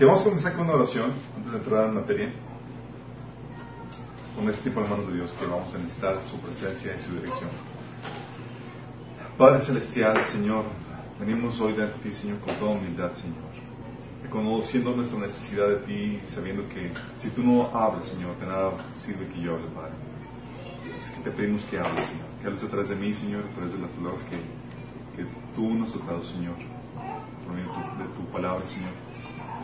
Que vamos a comenzar con una oración antes de entrar en materia. Con este tipo de manos de Dios que vamos a necesitar su presencia y su dirección. Padre Celestial, Señor, venimos hoy de ti, Señor, con toda humildad, Señor. Reconociendo nuestra necesidad de ti sabiendo que si tú no hablas, Señor, de nada sirve que yo hable, Padre. Así que te pedimos que hables, Señor. Que hables a través de mí, Señor, a través de las palabras que, que tú nos has dado, Señor. Por medio de tu palabra, Señor.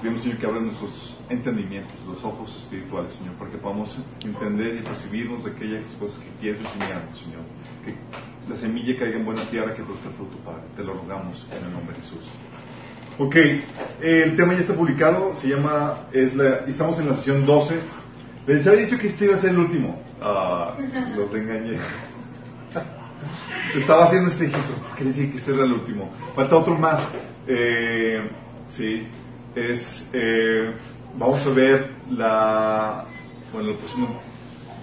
Pedimos, Señor, que abra nuestros entendimientos, los ojos espirituales, Señor, para que podamos entender y percibirnos de aquellas cosas que quieres enseñarnos, Señor. Que la semilla caiga en buena tierra, que produzca fruto, Padre. Te lo rogamos en el nombre de Jesús. Ok, el tema ya está publicado, se llama, es la, estamos en la sesión 12. Les había dicho que este iba a ser el último. Ah, los engañé. Estaba haciendo este ejemplo, que decir que este era el último. Falta otro más. Eh, sí, es, eh, vamos a ver la, bueno, el próximo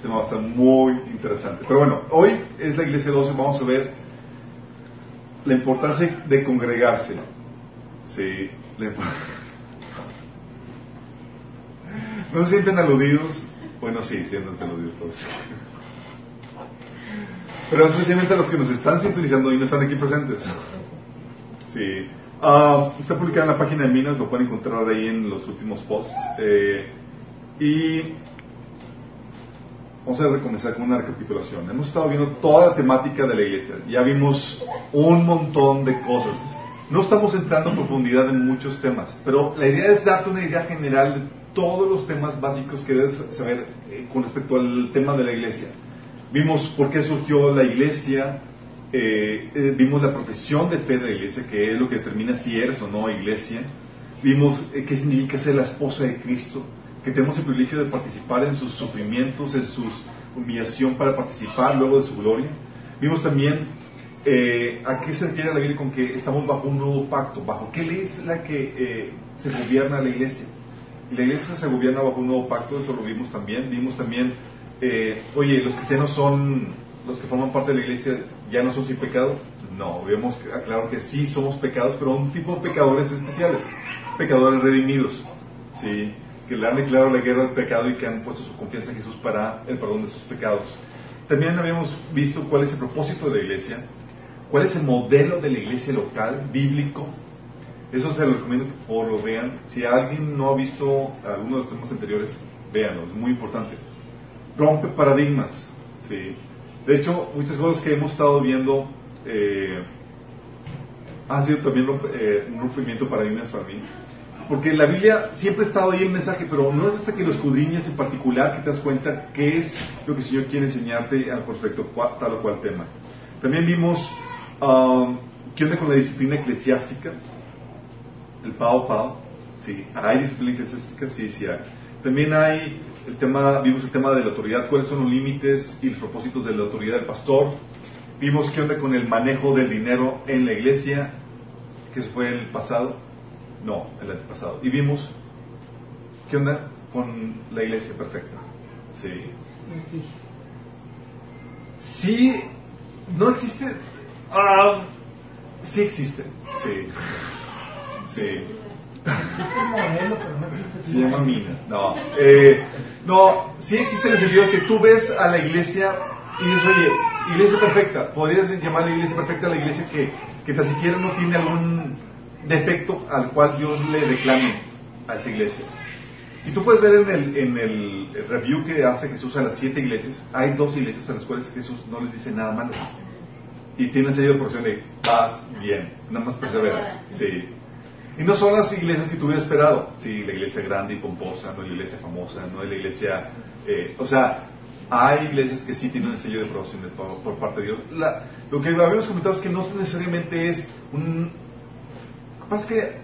tema va a estar muy interesante. Pero bueno, hoy es la iglesia 12, vamos a ver la importancia de congregarse. Sí, la ¿No se sienten aludidos? Bueno, sí, siéntanse aludidos todos. Pero especialmente los que nos están sintonizando y no están aquí presentes. Sí. Uh, está publicado en la página de Minas, lo pueden encontrar ahí en los últimos posts. Eh, y vamos a comenzar con una recapitulación. Hemos estado viendo toda la temática de la iglesia. Ya vimos un montón de cosas. No estamos entrando en profundidad en muchos temas, pero la idea es darte una idea general de todos los temas básicos que debes saber eh, con respecto al tema de la iglesia. Vimos por qué surgió la iglesia, eh, eh, vimos la profesión de fe de la iglesia, que es lo que determina si eres o no iglesia. Vimos eh, qué significa ser la esposa de Cristo, que tenemos el privilegio de participar en sus sufrimientos, en su humillación para participar luego de su gloria. Vimos también a qué se refiere la Biblia con que estamos bajo un nuevo pacto, bajo qué ley es la que se gobierna la iglesia. La iglesia se gobierna bajo un nuevo pacto, eso lo vimos también. Vimos también, oye, los cristianos son, los que forman parte de la iglesia, ya no son sin pecado. No, vemos aclaro que sí somos pecados, pero un tipo de pecadores especiales, pecadores redimidos, ¿sí? que le han declarado la guerra al pecado y que han puesto su confianza en Jesús para el perdón de sus pecados. También habíamos visto cuál es el propósito de la iglesia, cuál es el modelo de la iglesia local, bíblico. Eso se lo recomiendo que por lo vean. Si alguien no ha visto alguno de los temas anteriores, véanlo, es muy importante. Rompe paradigmas. ¿sí? De hecho, muchas cosas que hemos estado viendo eh, han sido también eh, un rompimiento de paradigmas para mí. Porque la Biblia siempre ha estado ahí el mensaje, pero no es hasta que lo escudriñas en particular que te das cuenta qué es lo que el Señor quiere enseñarte al respecto tal o cual tema. También vimos um, qué onda con la disciplina eclesiástica, el pao pao. Sí, hay disciplina eclesiástica, sí, sí hay. También hay el tema, vimos el tema de la autoridad, cuáles son los límites y los propósitos de la autoridad del pastor. Vimos qué onda con el manejo del dinero en la iglesia, que se fue el pasado. No, el año pasado. Y vimos qué onda con la iglesia perfecta. Sí. Sí, no existe. Ah, sí existe. Sí. Sí. Se llama Minas. No. Eh, no, sí existe en el sentido que tú ves a la iglesia y dices, oye, iglesia perfecta. Podrías llamar la iglesia perfecta a la iglesia que, que tan siquiera no tiene algún defecto al cual Dios le reclame a esa iglesia. Y tú puedes ver en el, en el review que hace Jesús a las siete iglesias, hay dos iglesias a las cuales Jesús no les dice nada malo. Y tiene sello de porción de vas bien, nada más persevera. Sí. Y no son las iglesias que tú hubieras esperado. Sí, la iglesia grande y pomposa, no la iglesia famosa, no la iglesia. Eh, o sea, hay iglesias que sí tienen el sello de aprobación por, por, parte de Dios. Lo que habíamos comentado es que no necesariamente es un, lo que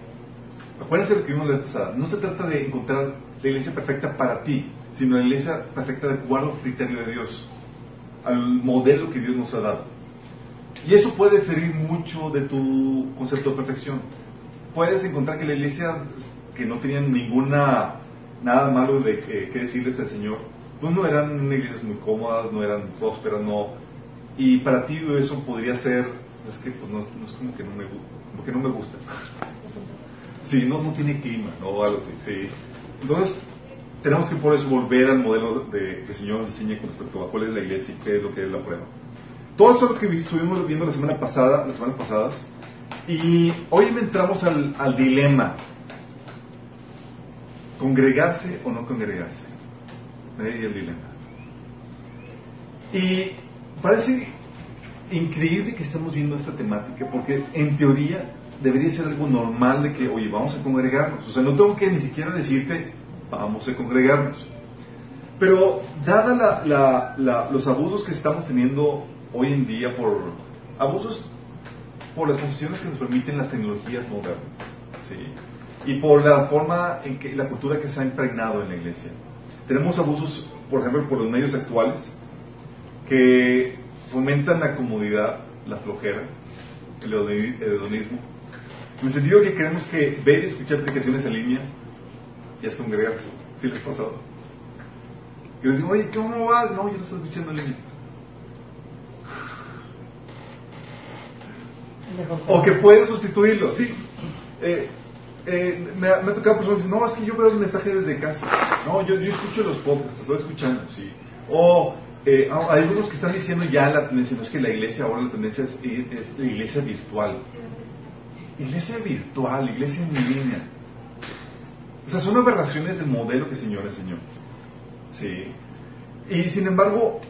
acuérdense de lo que vimos la pasada, no se trata de encontrar la iglesia perfecta para ti, sino la iglesia perfecta de acuerdo al criterio de Dios, al modelo que Dios nos ha dado. Y eso puede diferir mucho de tu concepto de perfección. Puedes encontrar que la iglesia que no tenían ninguna, nada malo de que, que decirles al Señor, pues no eran iglesias muy cómodas, no eran prósperas, no. Y para ti eso podría ser es que pues, no, es como que no me, como que no me gusta. Sí, no, no tiene clima, ¿no? Algo así, sí. Entonces, tenemos que por eso volver al modelo de, que el Señor enseña con respecto a cuál es la iglesia y qué es lo que es la prueba. Todo eso que estuvimos viendo la semana pasada, las semanas pasadas, y hoy entramos al, dilema. ¿Congregarse o no congregarse? Ahí el dilema. Y parece increíble que estamos viendo esta temática, porque en teoría debería ser algo normal de que, oye, vamos a congregarnos. O sea, no tengo que ni siquiera decirte, vamos a congregarnos. Pero, dada los abusos que estamos teniendo hoy en día por abusos por las concesiones que nos permiten las tecnologías modernas, ¿sí? y por la forma en que la cultura que se ha impregnado en la iglesia. Tenemos abusos, por ejemplo, por los medios actuales, que fomentan la comodidad, la flojera, el hedonismo, en el sentido que queremos que ver y escuchar aplicaciones en línea y es congregarse. ¿Sí les pasado? Y les digo, oye, ¿cómo vas? No, yo no estoy escuchando en línea. O que puedes sustituirlo, sí. Eh, eh, me, ha, tocado personas que dicen, no, es que yo veo el mensaje desde casa. No, yo, yo escucho los podcasts, estoy escuchando, sí. O eh, hay algunos que están diciendo ya la tendencia, no es que la iglesia ahora la tendencia es, es la iglesia virtual. Iglesia virtual, iglesia en línea. O sea, son aberraciones del modelo que el Señor enseñó. ¿Sí? Y sin embargo,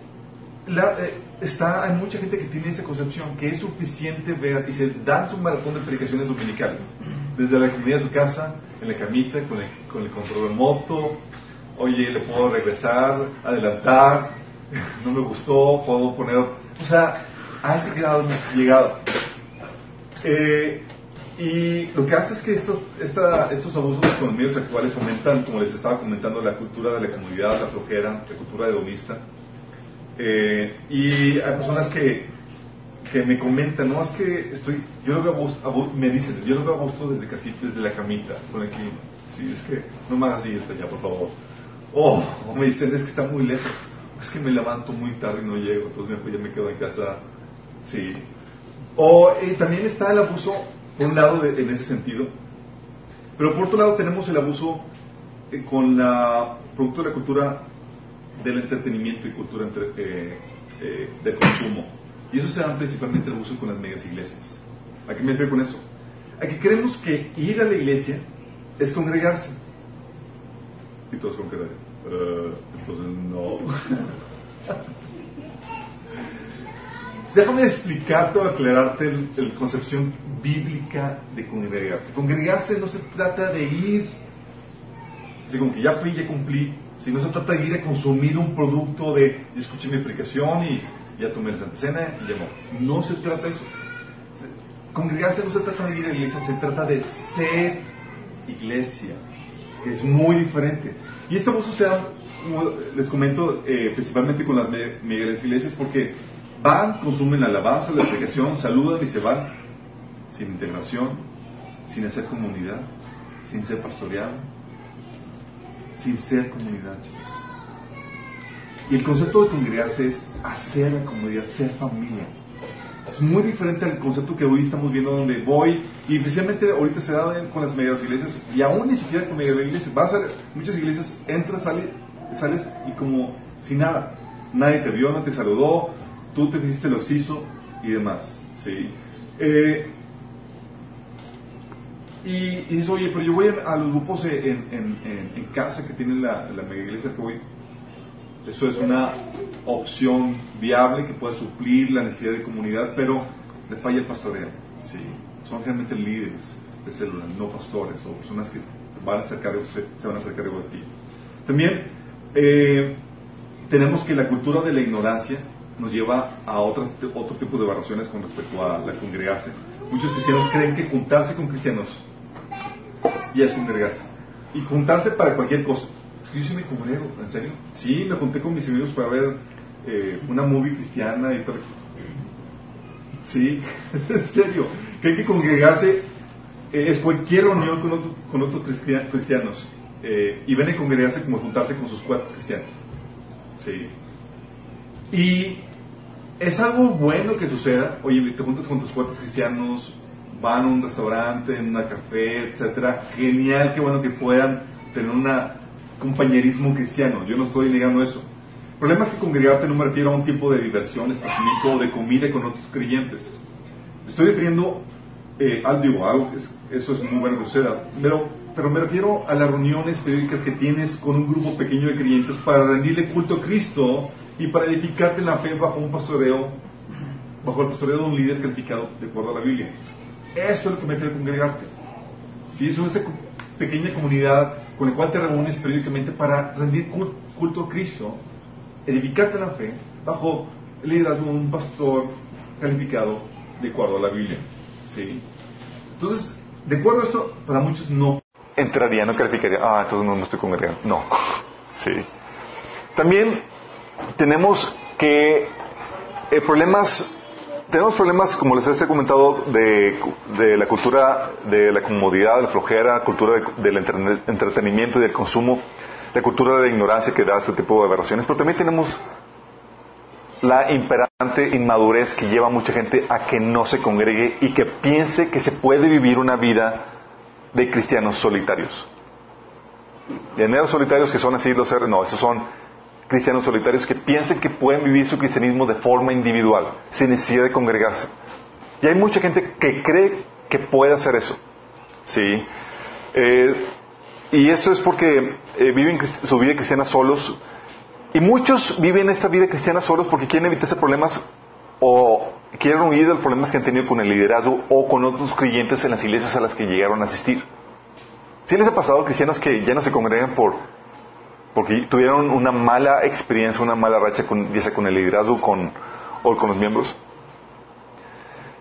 eh, está, hay mucha gente que tiene esa concepción, que es suficiente ver y se dan su maratón de predicaciones dominicales. Desde la comunidad de su casa, en la camita, con el, con el control remoto. Oye, le puedo regresar, adelantar. No me gustó, puedo poner. O sea, a ese grado hemos llegado. Eh, y lo que hace es que estos, estos abusos con medios actuales fomentan, como les estaba comentando, la cultura de la comunidad, la flojera, la cultura hedonista. Eh, y hay personas que, que me comentan, no, es que estoy, yo lo veo a me dicen, yo lo veo a gusto desde casi, desde la camita, el clima. Sí, es que no me hagas así está ya, por favor. O, me dicen, es que está muy lejos. Es que me levanto muy tarde y no llego, entonces ya me quedo en casa. Sí. O también está el abuso por un lado, en ese sentido. Pero por otro lado tenemos el abuso eh, con la producto de la cultura del entretenimiento y cultura entre, eh, eh, de consumo. Y eso se da principalmente el abuso con las megas iglesias. ¿A qué me refiero con eso? A que creemos que ir a la iglesia es congregarse. Y todos congregan. entonces no. Déjame explicarte o aclararte la concepción bíblica de congregarse. Congregarse no se trata de ir, así como que ya fui, ya cumplí, sino se trata de ir a consumir un producto de, escuché mi explicación y ya tomé la Cena y ya no. No se trata de eso. Congregarse no se trata de ir a la iglesia, se trata de ser iglesia, es muy diferente. Y abuso se da, les comento, eh, principalmente con las megas iglesias, porque Van, consumen la alabanza, la explicación, saludan y se van sin integración, sin hacer comunidad, sin ser pastoreado, sin ser comunidad. Y el concepto de congregarse es hacer la comunidad, ser familia. Es muy diferente al concepto que hoy estamos viendo donde voy, y especialmente ahorita se da con las medias iglesias, y aún ni siquiera con medias iglesias, vas a muchas iglesias, entras, sales, sales y como si nada, nadie te vio, no te saludó, tú te hiciste el oxiso y demás. ¿sí? Eh, y, y dices, oye, pero yo voy a, los grupos en, en, en, casa que tienen la, la mega iglesia que voy. Eso es una opción viable que pueda suplir la necesidad de comunidad, pero le falla el pastoreo. ¿sí? Son realmente líderes de células, no pastores o personas que van a hacer cargo, se, van a hacer cargo de ti. También eh, tenemos que la cultura de la ignorancia nos lleva a otras, otro tipo de variaciones con respecto a la congregarse. Muchos cristianos creen que juntarse con cristianos ya es congregarse. Y juntarse para cualquier cosa. Es que yo sí me congrego, ¿en serio? Sí, me junté con mis amigos para ver eh, una movie cristiana y todo. Sí, en serio. Que hay que congregarse eh, es cualquier reunión con, con otros cristianos. Eh, y ven a congregarse como juntarse con sus cuatro cristianos. Sí. Y es algo bueno que suceda. Oye, te juntas con tus cuates cristianos, van a un restaurante, en una café, etcétera. Genial, qué bueno que puedan tener un compañerismo cristiano. Yo no estoy negando eso. El problema es que congregarte no me refiero a un tipo de diversión específico o de comida con otros creyentes. Estoy refiriendo eh, al digo, algo, eso es muy suceda, pero, pero me refiero a las reuniones periódicas que tienes con un grupo pequeño de creyentes para rendirle culto a Cristo y para edificarte en la fe bajo un pastoreo, bajo el pastoreo de un líder calificado de acuerdo a la Biblia. Eso es lo que me refiero a congregarte. Si es una pequeña comunidad con la cual te reúnes periódicamente para rendir culto a Cristo, edificarte la fe bajo el liderazgo de un pastor calificado de acuerdo a la Biblia. ¿Sí? Entonces, de acuerdo a esto, para muchos no entraría, no calificaría. Ah, entonces no me estoy congregando. No. Sí. También tenemos que eh, problemas tenemos problemas, como les he comentado, de, la cultura de la comodidad, de la flojera, cultura del entretenimiento y del consumo, la cultura de la ignorancia que da este tipo de aberraciones, pero también tenemos la imperante inmadurez que lleva a mucha gente a que no se congregue y que piense que se puede vivir una vida de cristianos solitarios. Llaneros solitarios que son así los no, esos son cristianos solitarios que piensen que pueden vivir su cristianismo de forma individual, sin necesidad de congregarse. Y hay mucha gente que cree que puede hacer eso. ¿Sí? Eh, y esto es porque eh, viven su vida cristiana solos, y muchos viven esta vida cristiana solos porque quieren evitarse problemas o quieren huir de los problemas que han tenido con el liderazgo o con otros creyentes en las iglesias a las que llegaron a asistir. ¿Sí les ha pasado cristianos que ya no se congregan por porque tuvieron una mala experiencia, una mala racha con, con el liderazgo con, o con los miembros?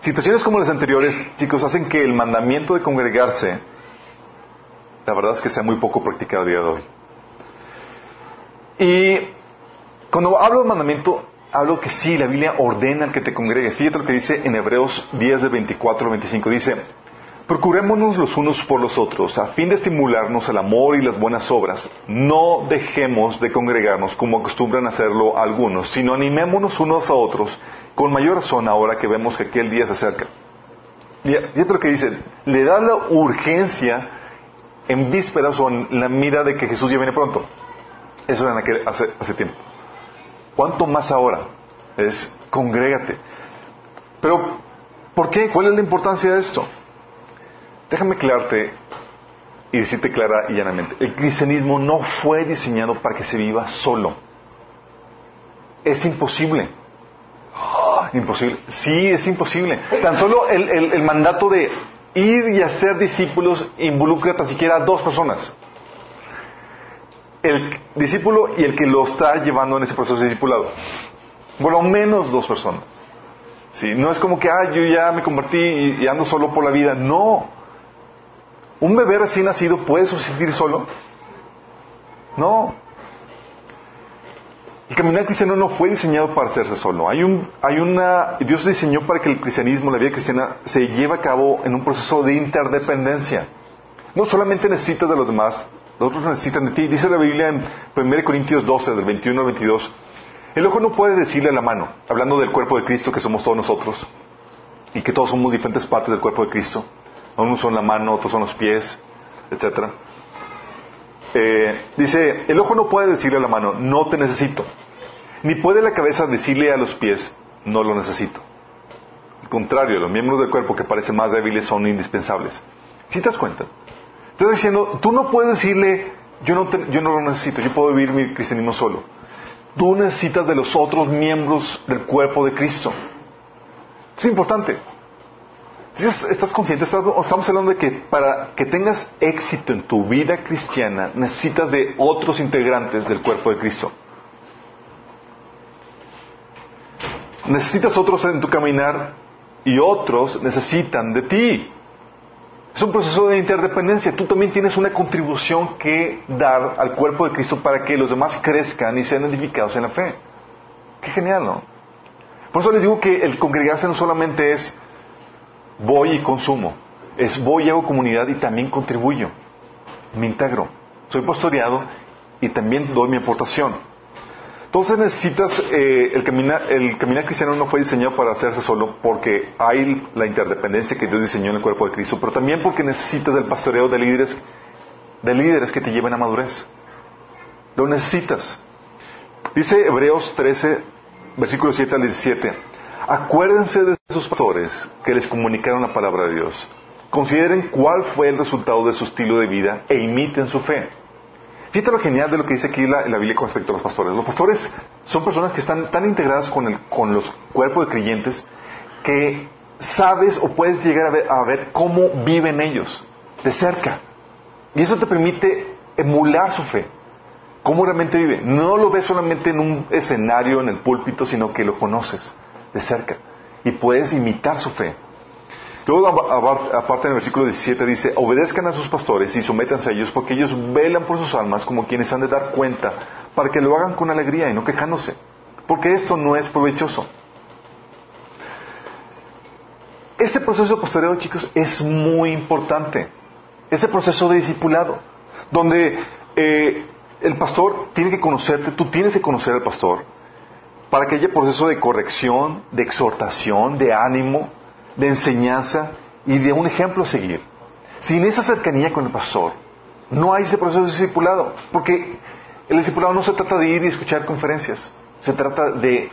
Situaciones como las anteriores, chicos, hacen que el mandamiento de congregarse, la verdad es que sea muy poco practicado a día de hoy. Y cuando hablo de mandamiento, hablo que sí, la Biblia ordena que te congregues. Fíjate lo que dice en Hebreos 10 de 24 al 25. Dice, procurémonos los unos por los otros, a fin de estimularnos el amor y las buenas obras. No dejemos de congregarnos como acostumbran hacerlo algunos, sino animémonos unos a otros, con mayor razón ahora que vemos que aquel día se acerca. Fíjate lo que dice, le da la urgencia en vísperas o en la mira de que Jesús ya viene pronto. Eso era hace tiempo. ¿Cuánto más ahora? Es congrégate. Pero, ¿por qué? ¿Cuál es la importancia de esto? Déjame aclararte y decirte clara y llanamente. El cristianismo no fue diseñado para que se viva solo. Es imposible. Imposible. Sí, es imposible. Tan solo el, mandato de ir y hacer discípulos involucra tan siquiera a dos personas el discípulo y el que lo está llevando en ese proceso de discipulado. Por lo menos dos personas. ¿Sí? No es como que, ah, yo ya me convertí y, ando solo por la vida. No. ¿Un bebé recién nacido puede subsistir solo? No. El caminar cristiano no fue diseñado para hacerse solo. Hay, un, hay una, Dios diseñó para que el cristianismo, la vida cristiana, se lleve a cabo en un proceso de interdependencia. No solamente necesitas de los demás, los otros necesitan de ti. Dice la Biblia en 1 Corintios 12, del 21 al 22. El ojo no puede decirle a la mano, hablando del cuerpo de Cristo que somos todos nosotros, y que todos somos diferentes partes del cuerpo de Cristo. Unos son la mano, otros son los pies, etc. Eh, dice, el ojo no puede decirle a la mano, no te necesito. Ni puede la cabeza decirle a los pies, no lo necesito. Al contrario, los miembros del cuerpo que parecen más débiles son indispensables. ¿Sí te das cuenta? Estás diciendo, tú no puedes decirle, yo no, yo no lo necesito, yo puedo vivir mi cristianismo solo. Tú necesitas de los otros miembros del cuerpo de Cristo. Es importante. ¿Estás consciente? Estamos hablando de que para que tengas éxito en tu vida cristiana necesitas de otros integrantes del cuerpo de Cristo. Necesitas otros en tu caminar y otros necesitan de ti. Es un proceso de interdependencia. Tú también tienes una contribución que dar al cuerpo de Cristo para que los demás crezcan y sean edificados en la fe. Qué genial, ¿no? Por eso les digo que el congregarse no solamente es voy y consumo, es voy y hago comunidad y también contribuyo, me integro. Soy pastoreado y también doy mi aportación. Entonces necesitas, eh, el, caminar, el caminar cristiano no fue diseñado para hacerse solo porque hay la interdependencia que Dios diseñó en el cuerpo de Cristo, pero también porque necesitas el pastoreo de líderes, de líderes que te lleven a madurez. Lo necesitas. Dice Hebreos 13, versículo 7 al 17. Acuérdense de sus pastores que les comunicaron la palabra de Dios. Consideren cuál fue el resultado de su estilo de vida e imiten su fe. Fíjate lo genial de lo que dice aquí la, Biblia con respecto a los pastores. Los pastores son personas que están tan integradas con, el, con los cuerpos de creyentes que sabes o puedes llegar a ver, a ver cómo viven ellos de cerca. Y eso te permite emular su fe. Cómo realmente vive. No lo ves solamente en un escenario, en el púlpito, sino que lo conoces de cerca. Y puedes imitar su fe. Luego, aparte en el versículo 17 dice, obedezcan a sus pastores y sométanse a ellos porque ellos velan por sus almas como quienes han de dar cuenta para que lo hagan con alegría y no quejándose. Porque esto no es provechoso. Este proceso de pastoreo, chicos, es muy importante. Ese proceso de discipulado, donde eh, el pastor tiene que conocerte, tú tienes que conocer al pastor, para que haya proceso de corrección, de exhortación, de ánimo, de enseñanza y de un ejemplo a seguir. Sin esa cercanía con el pastor, no hay ese proceso de discipulado, porque el discipulado no se trata de ir y escuchar conferencias, se trata de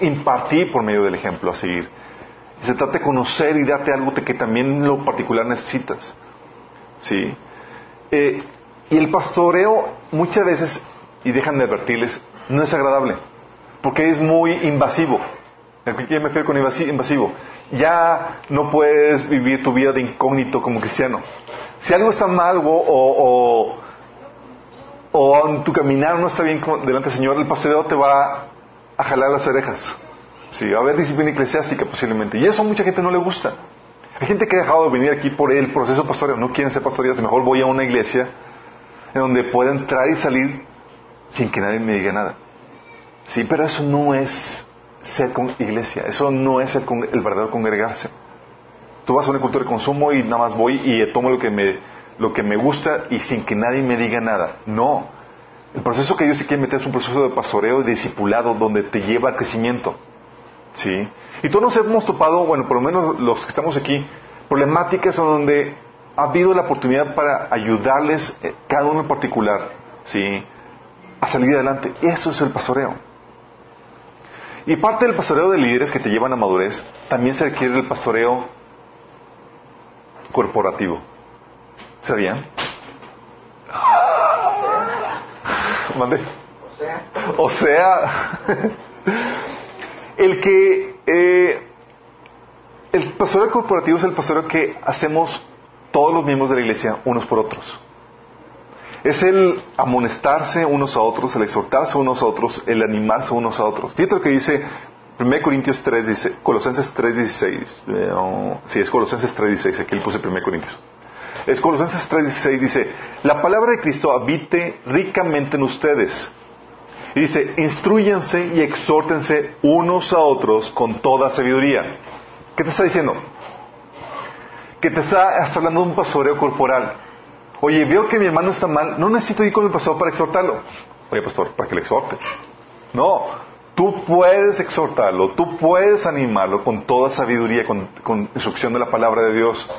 impartir por medio del ejemplo a seguir. Se trata de conocer y darte algo que también en lo particular necesitas. ¿Sí? Eh, y el pastoreo muchas veces, y déjenme advertirles, no es agradable, porque es muy invasivo. ¿A me refiero con invasivo? Ya no puedes vivir tu vida de incógnito como cristiano. Si algo está mal o, o, o en tu caminar no está bien delante del Señor, el pastoreo te va a jalar las orejas. Sí, va a haber disciplina eclesiástica posiblemente. Y eso a mucha gente no le gusta. Hay gente que ha dejado de venir aquí por el proceso pastoreo. No quieren ser pastoreados. Mejor voy a una iglesia en donde pueda entrar y salir sin que nadie me diga nada. Sí, pero eso no es ser con iglesia. Eso no es el, el, verdadero congregarse. Tú vas a una cultura de consumo y nada más voy y tomo lo que me, lo que me gusta y sin que nadie me diga nada. No. El proceso que Dios se quiere meter es un proceso de pastoreo y discipulado donde te lleva al crecimiento. ¿Sí? Y todos nos hemos topado, bueno, por lo menos los que estamos aquí, problemáticas donde ha habido la oportunidad para ayudarles, eh, cada uno en particular, ¿sí? A salir adelante. Eso es el pastoreo. Y parte del pastoreo de líderes que te llevan a madurez, también se requiere el pastoreo corporativo. ¿Sabían? ¿Mande? O sea. El que. Eh, el pastoreo corporativo es el pastoreo que hacemos todos los miembros de la iglesia unos por otros. Es el amonestarse unos a otros, el exhortarse unos a otros, el animarse unos a otros. Fíjate lo que dice 1 Corintios 3, dice, Colosenses 3, 16. Eh, sí, es Colosenses 3, 16, aquí le puse 1 Corintios. Es Colosenses 3, 16, dice, la palabra de Cristo habite ricamente en ustedes. Y dice, instruyanse y exhórtense unos a otros con toda sabiduría. ¿Qué te está diciendo? Que te está, está hablando de un pastoreo corporal. Oye, veo que mi hermano está mal, no necesito ir con el pastor para exhortarlo. Oye, pastor, para que le exhorte. No, tú puedes exhortarlo, tú puedes animarlo con toda sabiduría, con, instrucción de la palabra de Dios.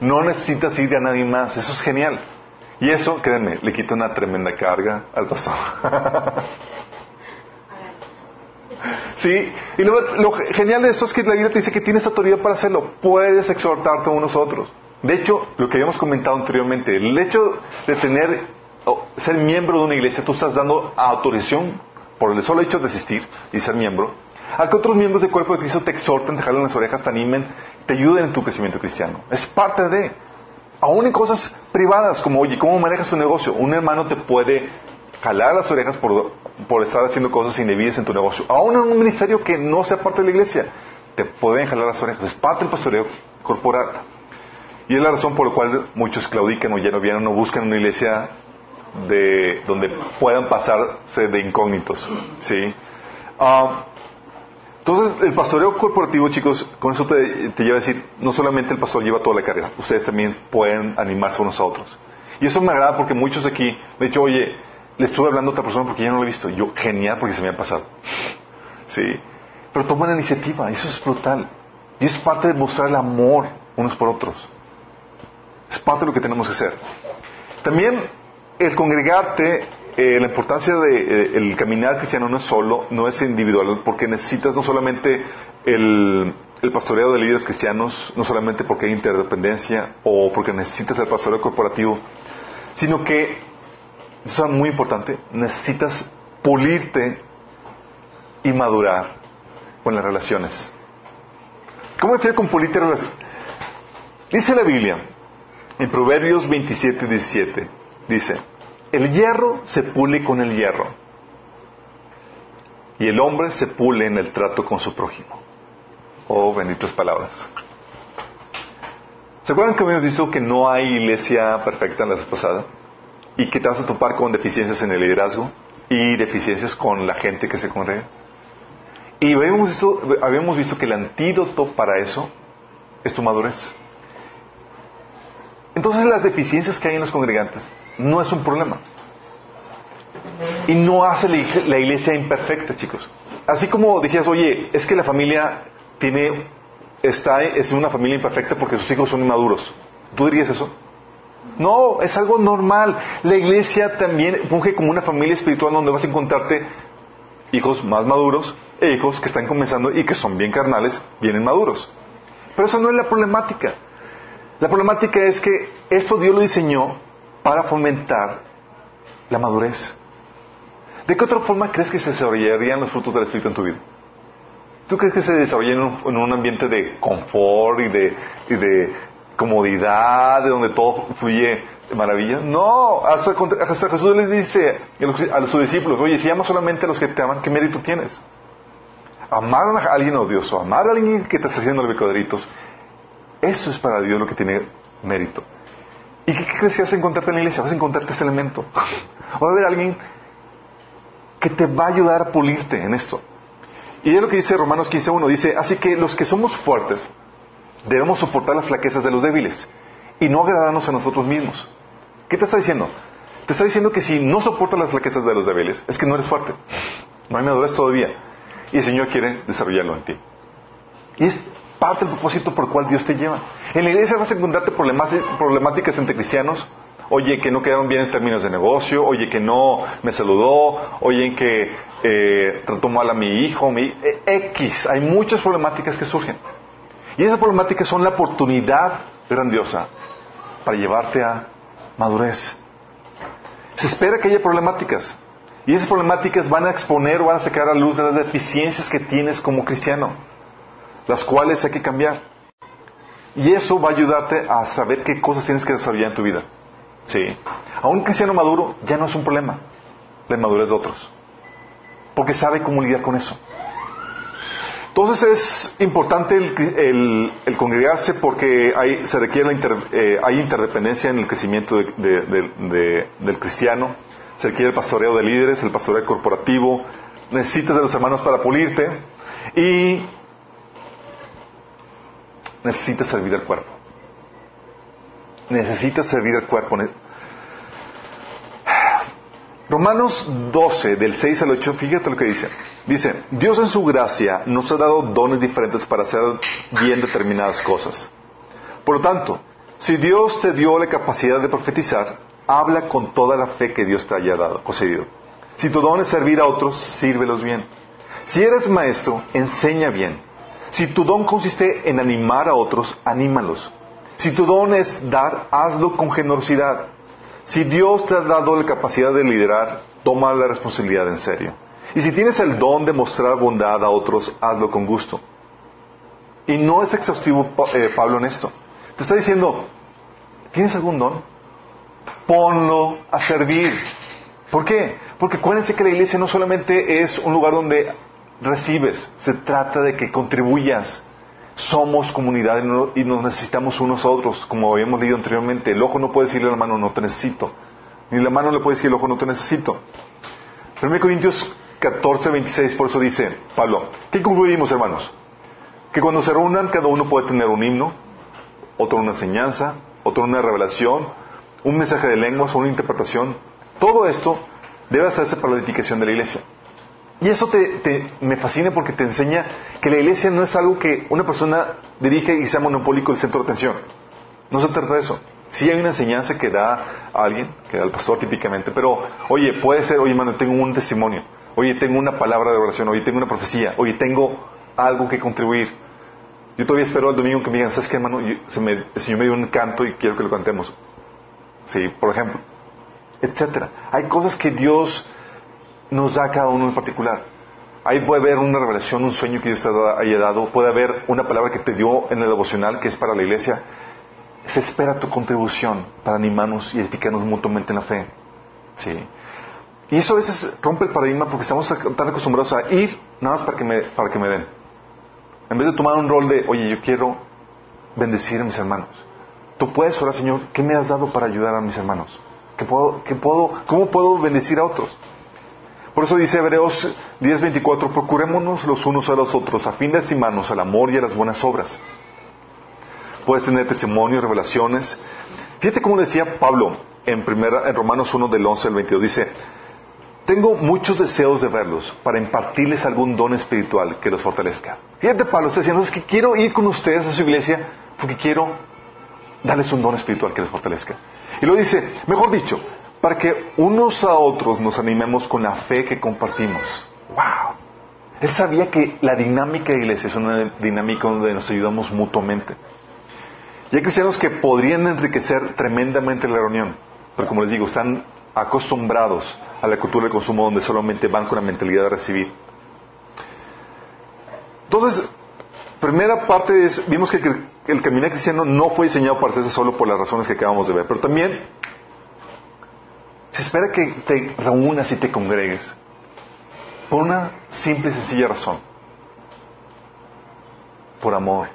No necesitas ir a nadie más, eso es genial. Y eso, créeme, le quita una tremenda carga al pastor. sí, y lo, lo, genial de eso es que la Biblia te dice que tienes autoridad para hacerlo. Puedes exhortarte a unos otros. De hecho, lo que habíamos comentado anteriormente, el hecho de tener, ser miembro de una iglesia, tú estás dando autorización por el solo hecho de asistir y ser miembro, a que otros miembros del cuerpo de Cristo te exhorten, te jalen las orejas, te animen, te ayuden en tu crecimiento cristiano. Es parte de, aún en cosas privadas, como, oye, ¿cómo manejas tu negocio? Un hermano te puede jalar las orejas por, por estar haciendo cosas indebidas en tu negocio. Aún en un ministerio que no sea parte de la iglesia, te pueden jalar las orejas. Es parte del pastoreo corporal. Y es la razón por la cual muchos claudican o ya no vienen o buscan una iglesia de, donde puedan pasarse de incógnitos. ¿sí? Ah, entonces, el pastoreo corporativo, chicos, con eso te, lleva a decir, no solamente el pastor lleva toda la carrera, ustedes también pueden animarse unos a otros. Y eso me agrada porque muchos aquí me han dicho, oye, le estuve hablando a otra persona porque ya no lo he visto. Yo, genial, porque se me ha pasado. Sí. Pero toma la iniciativa, eso es brutal. Y es parte de mostrar el amor unos por otros. Es parte de lo que tenemos que hacer. También el congregarte, eh, la importancia de eh, caminar cristiano no es solo, no es individual, porque necesitas no solamente el, el pastoreo de líderes cristianos, no solamente porque hay interdependencia o porque necesitas el pastoreo corporativo, sino que, eso es muy importante, necesitas pulirte y madurar con las relaciones. ¿Cómo decir con pulirte relaciones? Dice la Biblia, en Proverbios 27 y 17, dice, el hierro se pule con el hierro y el hombre se pule en el trato con su prójimo. Oh, benditas palabras. ¿Se acuerdan que habíamos visto que no hay iglesia perfecta en la vez pasada? Y que te vas a topar con deficiencias en el liderazgo y deficiencias con la gente que se congrega. Y visto, habíamos visto que el antídoto para eso es tu madurez. Entonces las deficiencias que hay en los congregantes no es un problema. Y no hace la iglesia imperfecta, chicos. Así como dijeras, oye, es que la familia tiene, está, es una familia imperfecta porque sus hijos son inmaduros. ¿Tú dirías eso? No, es algo normal. La iglesia también funge como una familia espiritual donde vas a encontrarte hijos más maduros e hijos que están comenzando y que son bien carnales, bien inmaduros. Pero eso no es la problemática. La problemática es que esto Dios lo diseñó para fomentar la madurez. ¿De qué otra forma crees que se desarrollarían los frutos del Espíritu en tu vida? ¿Tú crees que se desarrolla en un, ambiente de confort y de, de, comodidad, de donde todo fluye de maravilla? No, hasta, Jesús les dice a sus discípulos, oye, si amas solamente a los que te aman, ¿qué mérito tienes? Amar a alguien odioso, amar a alguien que te está haciendo los becoderitos, eso es para Dios lo que tiene mérito. ¿Y qué crees que vas a encontrarte en la iglesia? Vas a encontrarte ese elemento. Va a haber alguien que te va a ayudar a pulirte en esto. Y es lo que dice Romanos 15.1. Dice, así que los que somos fuertes debemos soportar las flaquezas de los débiles y no agradarnos a nosotros mismos. ¿Qué te está diciendo? Te está diciendo que si no soportas las flaquezas de los débiles, es que no eres fuerte. No hay madurez todavía. Y el Señor quiere desarrollarlo en ti. Y es parte del propósito por el cual Dios te lleva. En la iglesia vas a encontrarte problemáticas entre cristianos oye que no quedaron bien en términos de negocio, oye que no me saludó, oye que eh, trató mal a mi hijo, mi eh, X. Hay muchas problemáticas que surgen. Y esas problemáticas son la oportunidad grandiosa para llevarte a madurez. Se espera que haya problemáticas. Y esas problemáticas van a exponer o van a sacar a luz de las deficiencias que tienes como cristiano, las cuales hay que cambiar. Y eso va a ayudarte a saber qué cosas tienes que desarrollar en tu vida. Sí. A un cristiano maduro ya no es un problema la inmadurez de otros. Porque sabe cómo lidiar con eso. Entonces es importante el, congregarse porque hay, se requiere eh, hay interdependencia en el crecimiento del cristiano. Se requiere el pastoreo de líderes, el pastoreo corporativo. Necesitas de los hermanos para pulirte. Y necesitas servir al cuerpo. Necesitas servir al cuerpo. Romanos 12, del 6 al 8, fíjate lo que dice. Dice, Dios en su gracia nos ha dado dones diferentes para hacer bien determinadas cosas. Por lo tanto, si Dios te dio la capacidad de profetizar, habla con toda la fe que Dios te haya dado, concedido. Si tu don es servir a otros, sírvelos bien. Si eres maestro, enseña bien. Si tu don consiste en animar a otros, anímalos. Si tu don es dar, hazlo con generosidad. Si Dios te ha dado la capacidad de liderar, toma la responsabilidad en serio. Y si tienes el don de mostrar bondad a otros, hazlo con gusto. Y no es exhaustivo eh, Pablo en esto. Te está diciendo, ¿tienes algún don? Ponlo a servir. ¿Por qué? Porque acuérdense que la iglesia no solamente es un lugar donde recibes, se trata de que contribuyas somos comunidad y nos necesitamos unos a otros, como habíamos leído anteriormente. El ojo no puede decirle a la mano, no te necesito. Ni la mano le puede decir al ojo, no te necesito. 1 Corintios 14, 26, por eso dice Pablo, ¿qué concluimos, hermanos? Que cuando se reúnan, cada uno puede tener un himno, otro una enseñanza, otro una revelación, un mensaje de lenguas o una interpretación. Todo esto debe hacerse para la edificación de la iglesia. Y eso te, me fascina porque te enseña que la iglesia no es algo que una persona dirige y sea monopólico el centro de atención. No se trata de eso. Sí hay una enseñanza que da a alguien, que da al pastor típicamente, pero oye, puede ser, oye, hermano, tengo un testimonio, oye, tengo una palabra de oración, oye, tengo una profecía, oye, tengo algo que contribuir. Yo todavía espero al domingo que me digan, ¿sabes qué, hermano? el Señor me dio un canto y quiero que lo cantemos. Sí, por ejemplo, etcétera. Hay cosas que Dios nos da cada uno en particular. Ahí puede haber una revelación, un sueño que Dios te haya dado, puede haber una palabra que te dio en el devocional que es para la iglesia. Se espera tu contribución para animarnos y edificarnos mutuamente en la fe. Sí. Y eso a veces rompe el paradigma porque estamos tan acostumbrados a ir nada más para que me, para que me den. En vez de tomar un rol de, oye, yo quiero bendecir a mis hermanos. Tú puedes orar, Señor, ¿qué me has dado para ayudar a mis hermanos? ¿Qué puedo, qué puedo, ¿Cómo puedo bendecir a otros? Por eso dice Hebreos 10:24, procurémonos los unos a los otros a fin de estimarnos al amor y a las buenas obras. Puedes tener testimonios, revelaciones. Fíjate cómo decía Pablo en, primera, en Romanos 1 del 11 al 22. Dice, tengo muchos deseos de verlos para impartirles algún don espiritual que los fortalezca. Fíjate Pablo está diciendo, es que quiero ir con ustedes a su iglesia porque quiero darles un don espiritual que les fortalezca. Y lo dice, mejor dicho, para que unos a otros nos animemos con la fe que compartimos. ¡Wow! Él sabía que la dinámica de iglesia es una dinámica donde nos ayudamos mutuamente. Y hay cristianos que podrían enriquecer tremendamente la reunión, pero como les digo, están acostumbrados a la cultura del consumo donde solamente van con la mentalidad de recibir. Entonces, primera parte es, vimos que el, caminar cristiano no fue diseñado para hacerse solo por las razones que acabamos de ver, pero también se espera que te reúnas y te congregues por una simple y sencilla razón. Por amor.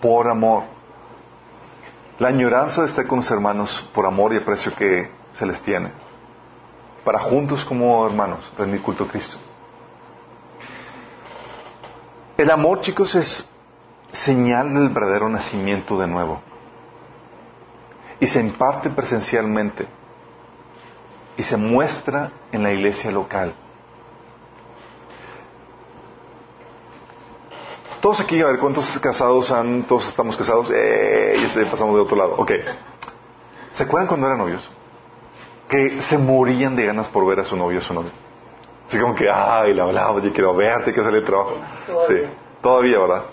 Por amor. La añoranza de estar con los hermanos por amor y aprecio que se les tiene. Para juntos como hermanos rendir culto a Cristo. El amor, chicos, es señal del verdadero nacimiento de nuevo. Y se imparte presencialmente y se muestra en la iglesia local. Todos aquí, a ver, ¿cuántos casados han, todos estamos casados? ¡Eh! Y este, pasamos de otro lado. Ok. ¿Se acuerdan cuando eran novios? Que se morían de ganas por ver a su novio o su novia. Así como que, ay, le hablaba, yo quiero verte, que salir de trabajo. Sí, todavía, ¿verdad?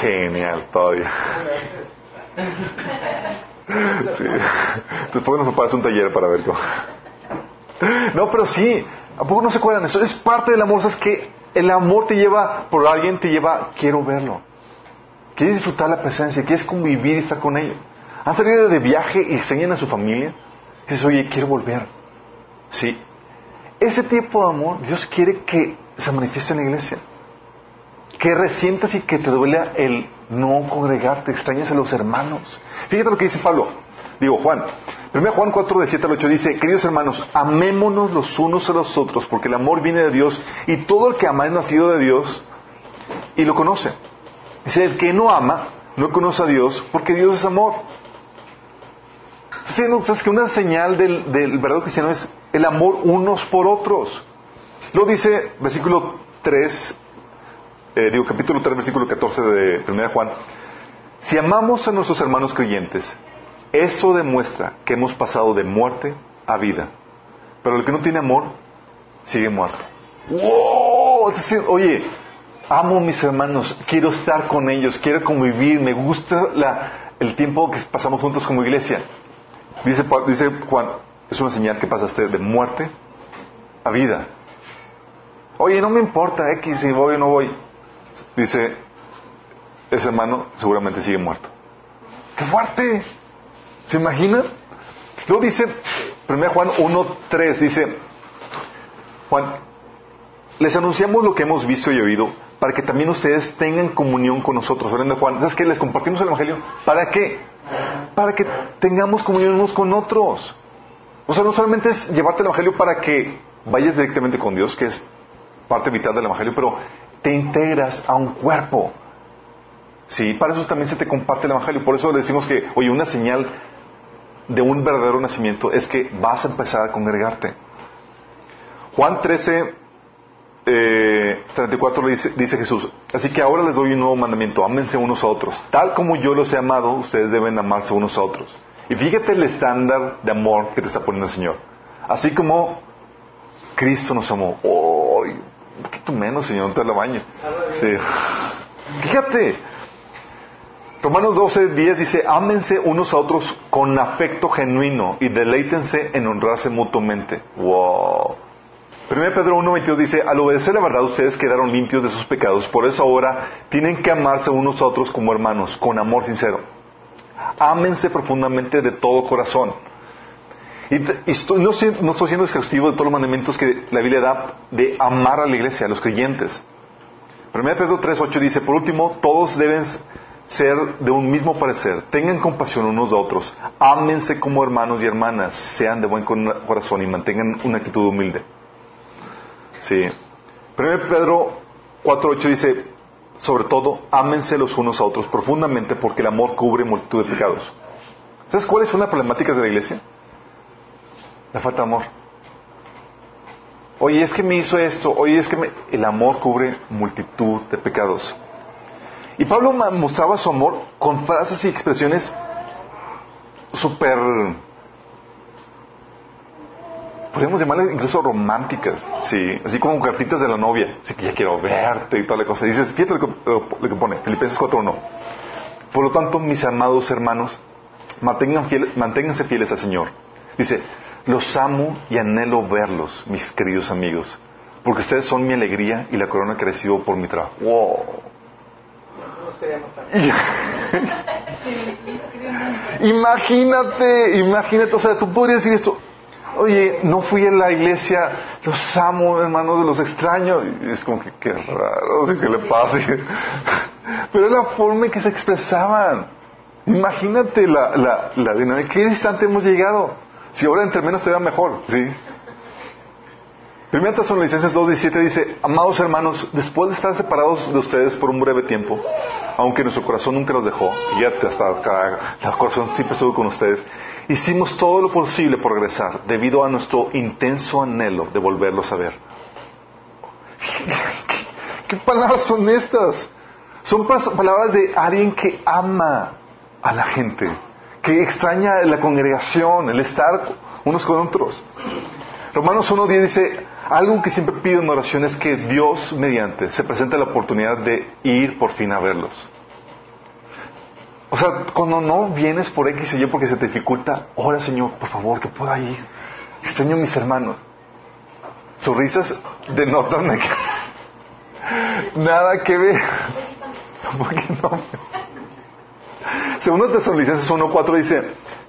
genial, todavía. Sí. Después nos pasa un taller para ver cómo. No, pero sí, ¿a poco no se acuerdan? Eso es parte del amor, es que el amor te lleva, por alguien te lleva, quiero verlo. Quieres disfrutar la presencia, quieres convivir y estar con ellos. Han salido de viaje y enseñan a su familia. Dices, oye, quiero volver. Sí. Ese tipo de amor, Dios quiere que se manifieste en la iglesia. Que resientas y que te duele el no congregarte, extrañas a los hermanos. Fíjate lo que dice Pablo. Digo, Juan, 1 Juan 4, de 7 al 8 dice, queridos hermanos, amémonos los unos a los otros, porque el amor viene de Dios, y todo el que ama es nacido de Dios y lo conoce. Dice, el que no ama, no conoce a Dios, porque Dios es amor. Entonces, que una señal del, del verdadero cristiano es el amor unos por otros. Lo dice versículo 3, eh, digo capítulo 3, versículo 14 de 1 Juan. Si amamos a nuestros hermanos creyentes, eso demuestra que hemos pasado de muerte a vida. Pero el que no tiene amor, sigue muerto. ¡Wow! oye, amo a mis hermanos, quiero estar con ellos, quiero convivir, me gusta el tiempo que pasamos juntos como iglesia. Dice, dice Juan, es una señal que pasaste de muerte a vida. Oye, no me importa X si voy o no voy. Dice, ese hermano seguramente sigue muerto. ¡Qué fuerte! ¿Se imaginan? Luego dice, 1 Juan 1.3, dice, Juan, les anunciamos lo que hemos visto y oído para que también ustedes tengan comunión con nosotros. De Juan, ¿sabes qué? Les compartimos el Evangelio. ¿Para qué? Para que tengamos comunión unos con otros. O sea, no solamente es llevarte el Evangelio para que vayas directamente con Dios, que es parte vital del Evangelio, pero te integras a un cuerpo. Sí, para eso también se te comparte el Evangelio. Por eso le decimos que, oye, una señal de un verdadero nacimiento es que vas a empezar a congregarte. Juan 13, eh, 34 dice, dice Jesús, así que ahora les doy un nuevo mandamiento, ámense unos a otros. Tal como yo los he amado, ustedes deben amarse unos a otros. Y fíjate el estándar de amor que te está poniendo el Señor. Así como Cristo nos amó. ¡Oh! Un poquito menos, Señor, no te la bañes. Sí. Fíjate. Romanos 12, 10 dice, ámense unos a otros con afecto genuino y deleítense en honrarse mutuamente. ¡Wow! 1 Pedro 1.22 dice, al obedecer la verdad ustedes quedaron limpios de sus pecados, por eso ahora tienen que amarse unos a otros como hermanos, con amor sincero. Ámense profundamente de todo corazón. Y, no, estoy siendo exhaustivo de todos los mandamientos que la Biblia da de amar a la iglesia, a los creyentes. 1 Pedro 3.8 dice, por último, todos deben ser de un mismo parecer, tengan compasión unos de otros, ámense como hermanos y hermanas, sean de buen corazón y mantengan una actitud humilde. Sí. 1 Pedro 4.8 dice, sobre todo, ámense los unos a otros profundamente porque el amor cubre multitud de pecados. ¿Sabes cuáles son las problemáticas de la iglesia? La falta de amor. Oye, es que me hizo esto. Oye, es que me... el amor cubre multitud de pecados. Y Pablo mostraba su amor con frases y expresiones súper podemos llamarle incluso románticas, sí, así como cartitas de la novia, así que ya quiero verte y toda la cosa. dices, fíjate lo que, pone, Filipenses 4.1. Por lo tanto, mis amados hermanos, manténganse fieles al Señor. Dice, los amo y anhelo verlos, mis queridos amigos, porque ustedes son mi alegría y la corona que recibo por mi trabajo. ¡Wow! imagínate, imagínate, o sea, tú podrías decir esto, Oye, no fui a la iglesia, los amo, hermanos, de los extraños. Y es como que, qué raro, ¿qué le pasa? Pero es la forma en que se expresaban. Imagínate la, la, la ¿De qué distante hemos llegado? Si ahora entre menos te va mejor, ¿sí? Primera Tesalonicenses 2.17 dice, amados hermanos, después de estar separados de ustedes por un breve tiempo, aunque nuestro corazón nunca los dejó, y hasta acá, el corazón siempre estuvo con ustedes, hicimos todo lo posible por regresar, debido a nuestro intenso anhelo de volverlos a ver. ¿Qué, palabras son estas? Son palabras de alguien que ama a la gente, que extraña la congregación, el estar unos con otros. Romanos 1.10 dice, algo que siempre pido en oración es que Dios mediante se presente la oportunidad de ir por fin a verlos. O sea, cuando no vienes por X o Y porque se te dificulta, ora Señor, por favor, que pueda ir. Extraño mis hermanos. Sus risas denotan que nada que ver. Porque no. Segundo Tesalonicenses 1.4 dice,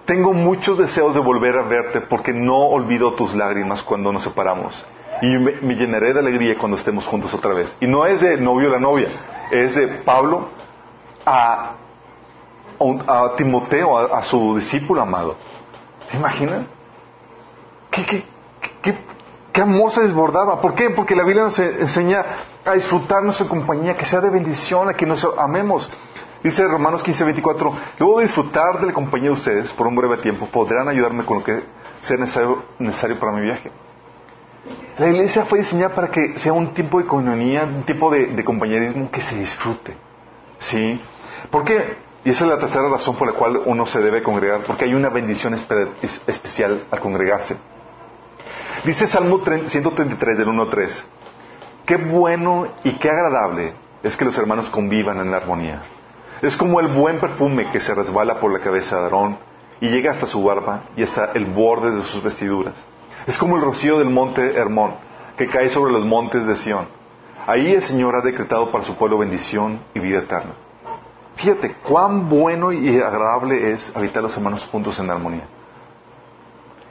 tengo muchos deseos de volver a verte porque no olvido tus lágrimas cuando nos separamos y me, llenaré de alegría cuando estemos juntos otra vez. Y no es de novio la novia, es de Pablo a, a, Timoteo, a, su discípulo amado. ¿Te imaginas? ¿Qué, qué, qué, qué amor se desbordaba. ¿Por qué? Porque la Biblia nos enseña a disfrutar nuestra compañía, que sea de bendición, a que nos amemos. Dice Romanos 15, 24, luego de disfrutar de la compañía de ustedes por un breve tiempo, podrán ayudarme con lo que sea necesario para mi viaje. La iglesia fue diseñada para que sea un tiempo de comunidad, un tipo de, compañerismo que se disfrute. ¿Sí? ¿Por qué? Y esa es la tercera razón por la cual uno se debe congregar, porque hay una bendición especial al congregarse. Dice Salmo 133 del 1 al 3, qué bueno y qué agradable es que los hermanos convivan en la armonía. Es como el buen perfume que se resbala por la cabeza de Aarón y llega hasta su barba y hasta el borde de sus vestiduras. Es como el rocío del monte Hermón, que cae sobre los montes de Sión. Ahí el Señor ha decretado para su pueblo bendición y vida eterna. Fíjate cuán bueno y agradable es habitar los hermanos juntos en armonía.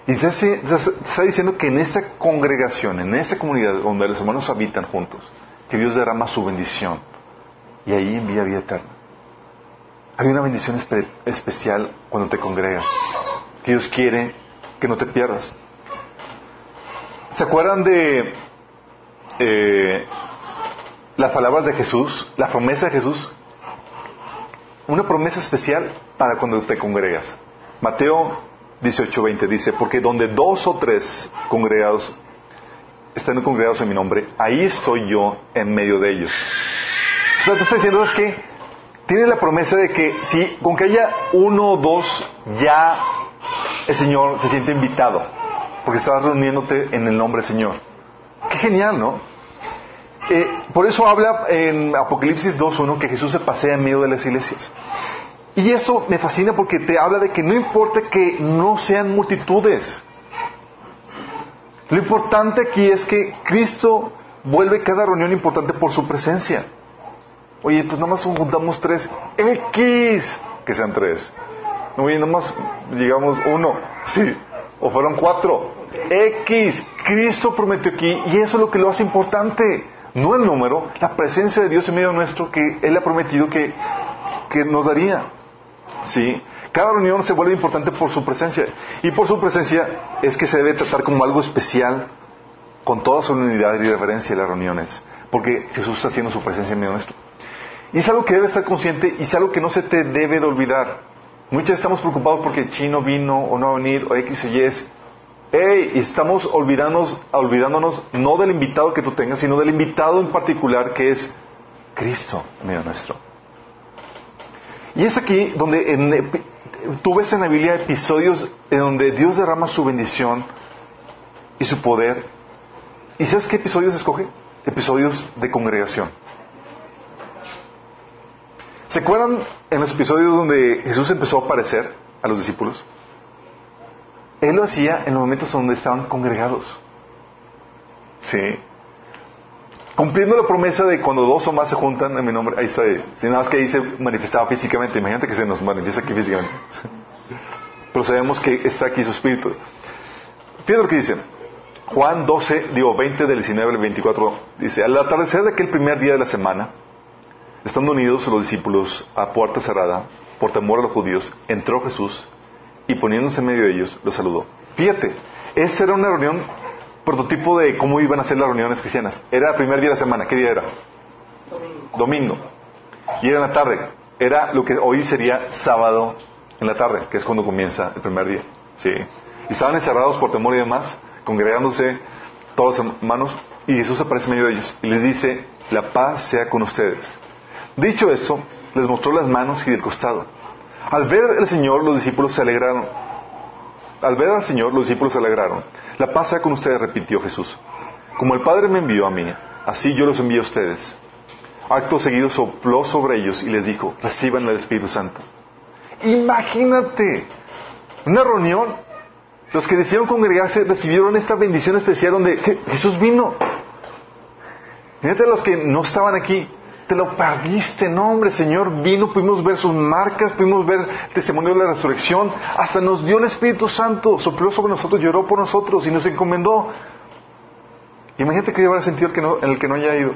Y está, está diciendo que en esa congregación, en esa comunidad donde los hermanos habitan juntos, que Dios derrama su bendición y ahí envía vida eterna. Hay una bendición especial cuando te congregas. Dios quiere que no te pierdas. ¿Se acuerdan de eh, las palabras de Jesús, la promesa de Jesús? Una promesa especial para cuando te congregas. Mateo 18:20 dice, porque donde dos o tres congregados están congregados en mi nombre, ahí estoy yo en medio de ellos. O sea, te está diciendo es que tiene la promesa de que si con que haya uno o dos, ya el Señor se siente invitado, porque estás reuniéndote en el nombre del Señor. Qué genial, ¿no? Eh, por eso habla en Apocalipsis 2.1 que Jesús se pasea en medio de las iglesias. Y eso me fascina porque te habla de que no importa que no sean multitudes. Lo importante aquí es que Cristo vuelve cada reunión importante por su presencia. Oye, pues nada más juntamos tres X, que sean tres. Oye, nada más llegamos uno, sí, o fueron cuatro. X, Cristo prometió aquí, y eso es lo que lo hace importante. No el número, la presencia de Dios en medio nuestro que Él ha prometido que, que nos daría. ¿Sí? Cada reunión se vuelve importante por su presencia. Y por su presencia es que se debe tratar como algo especial con toda solemnidad y reverencia en las reuniones. Porque Jesús está haciendo su presencia en medio nuestro. Y es algo que debe estar consciente y es algo que no se te debe de olvidar. Muchas veces estamos preocupados porque chino vino o no va a venir o X o Y. Hey, estamos olvidándonos, olvidándonos no del invitado que tú tengas, sino del invitado en particular que es Cristo medio nuestro. Y es aquí donde en, tú ves en la Biblia episodios en donde Dios derrama su bendición y su poder. ¿Y sabes qué episodios escoge? Episodios de congregación. ¿Se acuerdan en los episodios donde Jesús empezó a aparecer a los discípulos? Él lo hacía en los momentos donde estaban congregados. Sí. Cumpliendo la promesa de cuando dos o más se juntan en mi nombre, ahí está. Si nada más que ahí se manifestaba físicamente, imagínate que se nos manifiesta aquí físicamente. Pero sabemos que está aquí su espíritu. Fíjate lo que dice. Juan 12, digo 20 del 19 al 24, dice, al atardecer de aquel primer día de la semana, Estando unidos los discípulos a puerta cerrada, por temor a los judíos, entró Jesús y poniéndose en medio de ellos, los saludó. Fíjate, esta era una reunión prototipo de cómo iban a ser las reuniones cristianas. Era el primer día de la semana. ¿Qué día era? Domingo. Domingo. Y era en la tarde. Era lo que hoy sería sábado en la tarde, que es cuando comienza el primer día. Sí. Y estaban encerrados por temor y demás, congregándose todos los hermanos, y Jesús aparece en medio de ellos y les dice, la paz sea con ustedes. Dicho esto, les mostró las manos y el costado. Al ver al Señor, los discípulos se alegraron. Al ver al Señor, los discípulos se alegraron. La paz sea con ustedes, repitió Jesús. Como el Padre me envió a mí, así yo los envío a ustedes. Acto seguido sopló sobre ellos y les dijo, reciban el Espíritu Santo. Imagínate, una reunión, los que decidieron congregarse recibieron esta bendición especial donde Jesús vino. Fíjate los que no estaban aquí, te lo perdiste, no hombre, Señor vino, pudimos ver sus marcas, pudimos ver el testimonio de la resurrección, hasta nos dio el Espíritu Santo, sopló sobre nosotros, lloró por nosotros y nos encomendó. Imagínate que llevara sentido el que no, en el que no haya ido.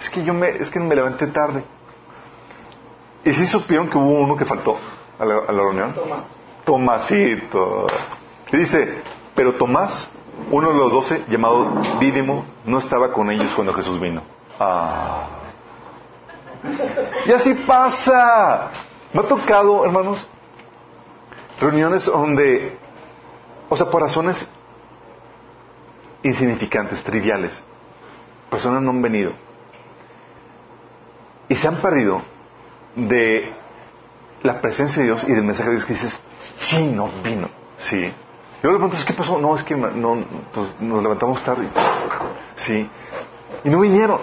Es que yo me, es que me levanté tarde. ¿Y si supieron que hubo uno que faltó a la, a la reunión? Tomás. Tomasito. Y dice, pero Tomás uno de los doce, llamado Dídimo, no estaba con ellos cuando Jesús vino. Ah. Y así pasa. Me ha tocado, hermanos, reuniones donde, o sea, por razones insignificantes, triviales, personas no han venido. Y se han perdido de la presencia de Dios y del mensaje de Dios que dices, sí, no vino. Sí. Y luego le preguntas, ¿qué pasó? No, es que no, pues, nos levantamos tarde. Sí. Y no vinieron.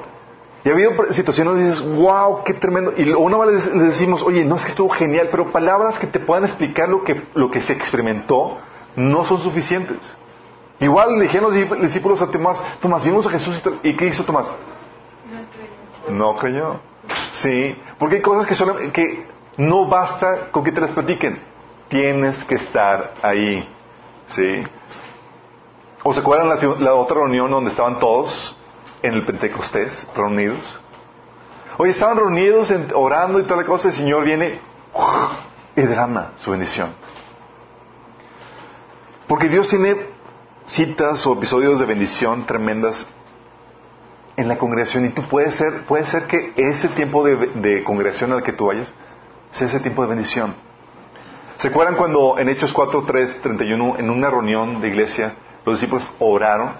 Y ha habido situaciones donde dices, wow, qué tremendo. Y una vez les, decimos, oye, no es que estuvo genial, pero palabras que te puedan explicar lo que, lo que se experimentó no son suficientes. Igual le dijeron los discípulos a Tomás, Tomás, vimos a Jesús y, ¿qué hizo Tomás? No creyó. Sí, porque hay cosas que, son, que no basta con que te las platiquen. Tienes que estar ahí. ¿Sí? ¿O se acuerdan la, la otra reunión donde estaban todos en el Pentecostés reunidos? Oye, estaban reunidos orando y tal cosa, el Señor viene y derrama su bendición. Porque Dios tiene citas o episodios de bendición tremendas en la congregación y tú puedes ser, puede ser que ese tiempo de, de congregación al que tú vayas sea ese tiempo de bendición. ¿Se acuerdan cuando en Hechos 4, 3, 31, en una reunión de iglesia, los discípulos oraron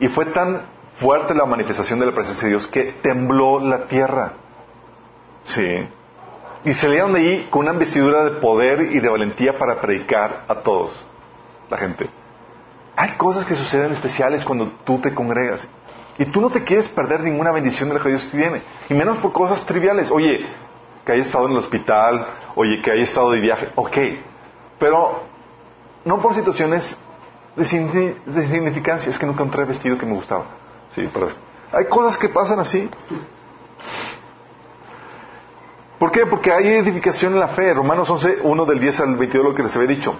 y fue tan fuerte la manifestación de la presencia de Dios que tembló la tierra. Sí. Y salieron de ahí con una investidura de poder y de valentía para predicar a todos, la gente. Hay cosas que suceden especiales cuando tú te congregas. Y tú no te quieres perder ninguna bendición de la que Dios tiene. Y menos por cosas triviales. Oye, que haya estado en el hospital, oye, que haya estado de viaje, ok. Pero no por situaciones de, significancia. Es que no encontré vestido que me gustaba. Sí, pero hay cosas que pasan así. ¿Por qué? Porque hay edificación en la fe. Romanos 11, 1 del 10 al 22, lo que les había dicho.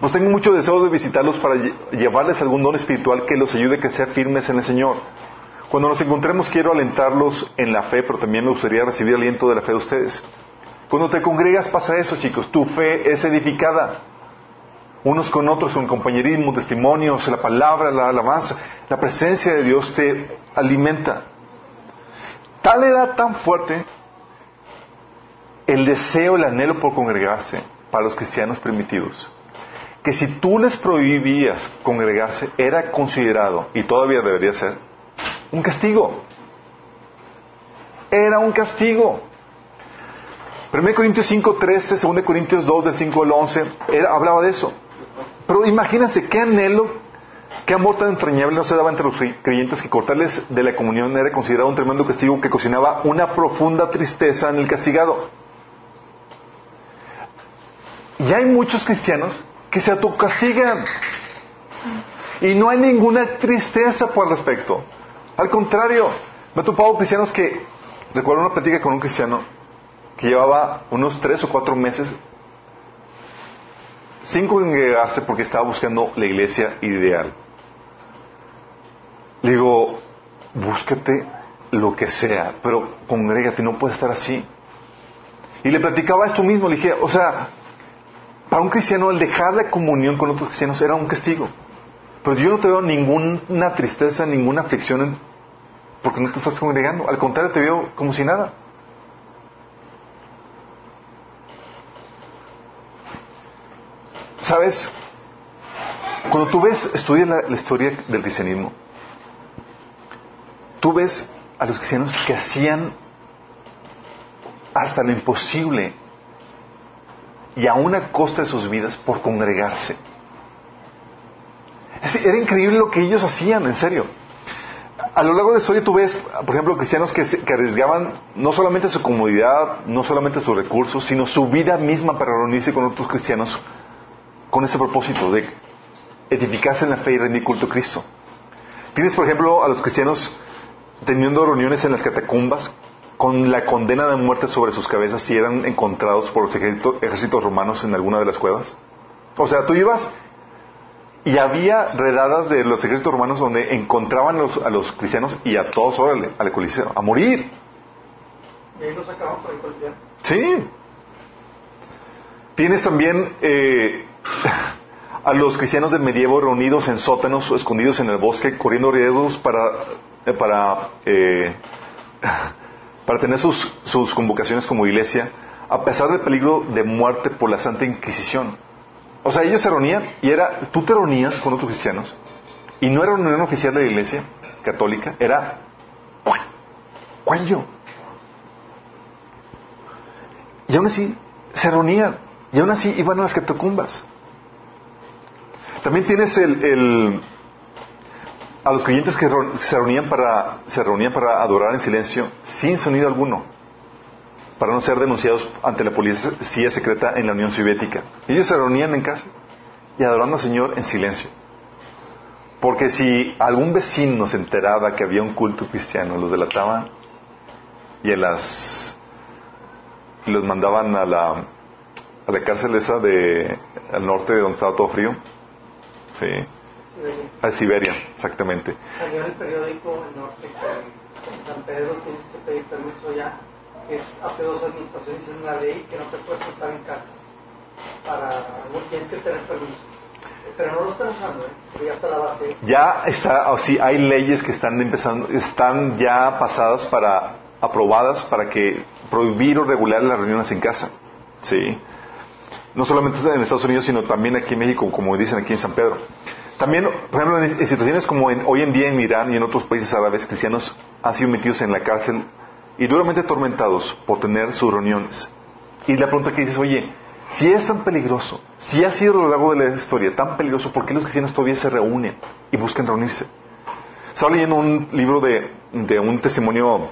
Pues tengo mucho deseo de visitarlos para llevarles algún don espiritual que los ayude a sean firmes en el Señor. Cuando nos encontremos quiero alentarlos en la fe, pero también me gustaría recibir aliento de la fe de ustedes. Cuando te congregas pasa eso, chicos. Tu fe es edificada. Unos con otros, con compañerismo, testimonios, la palabra, la alabanza, la presencia de Dios te alimenta. Tal era tan fuerte el deseo, el anhelo por congregarse para los cristianos primitivos, que si tú les prohibías congregarse, era considerado, y todavía debería ser, un castigo. Era un castigo. 1 Corintios 5, 13, 2 Corintios 2, del 5 al 11, hablaba de eso. Pero imagínense qué anhelo, qué amor tan entrañable no se daba entre los creyentes que cortarles de la comunión era considerado un tremendo castigo que cocinaba una profunda tristeza en el castigado. Y hay muchos cristianos que se autocastigan. Y no hay ninguna tristeza por el respecto. Al contrario, me he topado cristianos que, recuerdo una plática con un cristiano que llevaba unos tres o cuatro meses sin congregarse porque estaba buscando la iglesia ideal. Le digo, búscate lo que sea, pero congrégate, no puedes estar así. Y le platicaba esto mismo, le dije, o sea, para un cristiano el dejar la comunión con otros cristianos era un castigo. Pero yo no te veo ninguna tristeza, ninguna aflicción porque no te estás congregando. Al contrario, te veo como si nada. ¿Sabes? Cuando tú ves, estudias la, historia del cristianismo, tú ves a los cristianos que hacían hasta lo imposible y a una costa de sus vidas por congregarse. Era increíble lo que ellos hacían, en serio. A lo largo de la historia tú ves, por ejemplo, cristianos que, arriesgaban no solamente su comodidad, no solamente sus recursos, sino su vida misma para reunirse con otros cristianos con ese propósito de edificarse en la fe y rendir culto a Cristo. Tienes, por ejemplo, a los cristianos teniendo reuniones en las catacumbas con la condena de muerte sobre sus cabezas si eran encontrados por los ejércitos, romanos en alguna de las cuevas. O sea, tú ibas y había redadas de los ejércitos romanos donde encontraban a los cristianos y a todos, órale, al coliseo, a morir. ¿Y ahí los sacaban por el coliseo? Sí. Tienes también eh, a los cristianos del medievo reunidos en sótanos o escondidos en el bosque, corriendo riesgos para, eh, para eh, para tener sus, sus convocaciones como iglesia, a pesar del peligro de muerte por la Santa Inquisición. O sea, ellos se reunían y era, tú te reunías con otros cristianos y no era una reunión oficial de la iglesia católica, era cuello. Y aún así se reunían y aún así iban a las catacumbas. También tienes el a los creyentes que se reunían para, se reunían para adorar en silencio, sin sonido alguno, para no ser denunciados ante la policía secreta en la Unión Soviética. Ellos se reunían en casa y adorando al Señor en silencio. Porque si algún vecino se enteraba que había un culto cristiano, los delataban y las los mandaban a la, a la cárcel esa de al norte de donde estaba todo frío. Sí. A Siberia, exactamente. Salió en el periódico El Norte que San Pedro tienes que pedir permiso ya. Es, hace dos administraciones en una ley que no te puedes estar en casas. Para, tienes que tener permiso. Pero no lo están usando, ¿eh? ya está la base. Ya está, o sí, hay leyes que están empezando, están ya pasadas para, aprobadas para que prohibir o regular las reuniones en casa. Sí. No solamente en Estados Unidos, sino también aquí en México, como dicen aquí en San Pedro. También, por ejemplo, en situaciones como hoy en día en Irán y en otros países árabes, cristianos han sido metidos en la cárcel y duramente atormentados por tener sus reuniones. Y la pregunta que dices, oye, si es tan peligroso, si ha sido a lo largo de la historia tan peligroso, ¿por qué los cristianos todavía se reúnen y buscan reunirse? Estaba leyendo un libro de, un testimonio,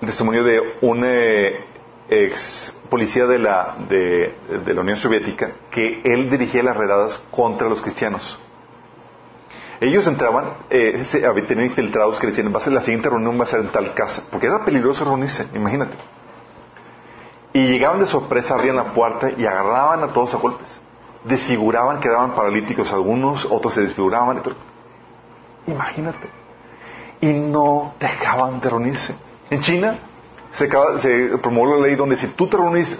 testimonio de un eh, ex policía de la, de, la Unión Soviética que él dirigía las redadas contra los cristianos. Ellos entraban, eh, tenían infiltrados que decían, va a ser la siguiente reunión, va a ser en tal casa, porque era peligroso reunirse, imagínate. Y llegaban de sorpresa, abrían la puerta y agarraban a todos a golpes. Desfiguraban, quedaban paralíticos algunos, otros se desfiguraban. Imagínate. Y no dejaban de reunirse. En China se, se promovió la ley donde si tú te reúnes,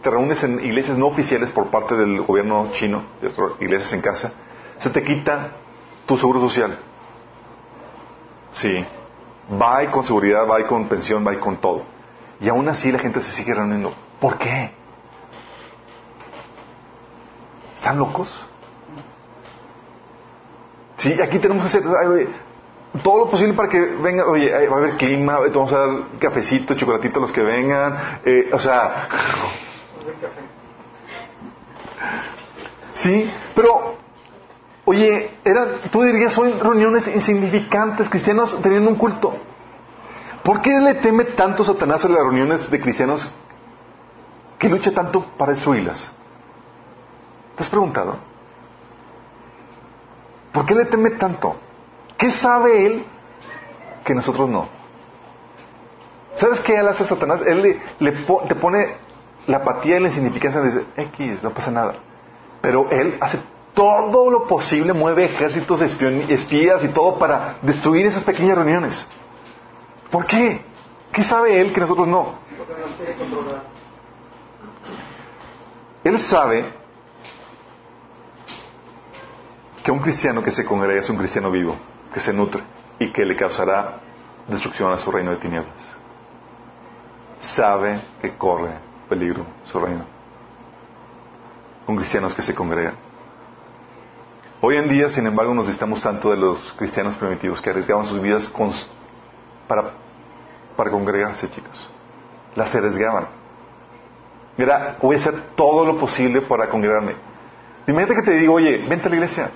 te reúnes en iglesias no oficiales por parte del gobierno chino, iglesias en casa, se te quita tu seguro social. Sí. Va y con seguridad, va y con pensión, va y con todo. Y aún así la gente se sigue reuniendo. ¿Por qué? ¿Están locos? Sí, aquí tenemos que hacer todo lo posible para que vengan, oye, va a haber clima, vamos a dar cafecito, chocolatito a los que vengan, eh, o sea... Sí, pero, oye, tú dirías, son reuniones insignificantes, cristianos teniendo un culto. ¿Por qué le teme tanto Satanás a las reuniones de cristianos que lucha tanto para destruirlas? ¿Te has preguntado? ¿Por qué le teme tanto? ¿Qué sabe él que nosotros no? ¿Sabes qué él hace Satanás? Él le, te pone la apatía y la insignificancia y dice, X, no pasa nada. Pero él hace todo lo posible, mueve ejércitos, espías y todo para destruir esas pequeñas reuniones. ¿Por qué? ¿Qué sabe él que nosotros no? Él sabe que un cristiano que se congrega es un cristiano vivo que se nutre y que le causará destrucción a su reino de tinieblas. Sabe que corre peligro su reino. Con cristianos que se congregan. Hoy en día, sin embargo, nos distamos tanto de los cristianos primitivos que arriesgaban sus vidas para, para congregarse, chicos. Las arriesgaban. Mira, voy a hacer todo lo posible para congregarme. Imagínate que te digo, oye, vente a la iglesia.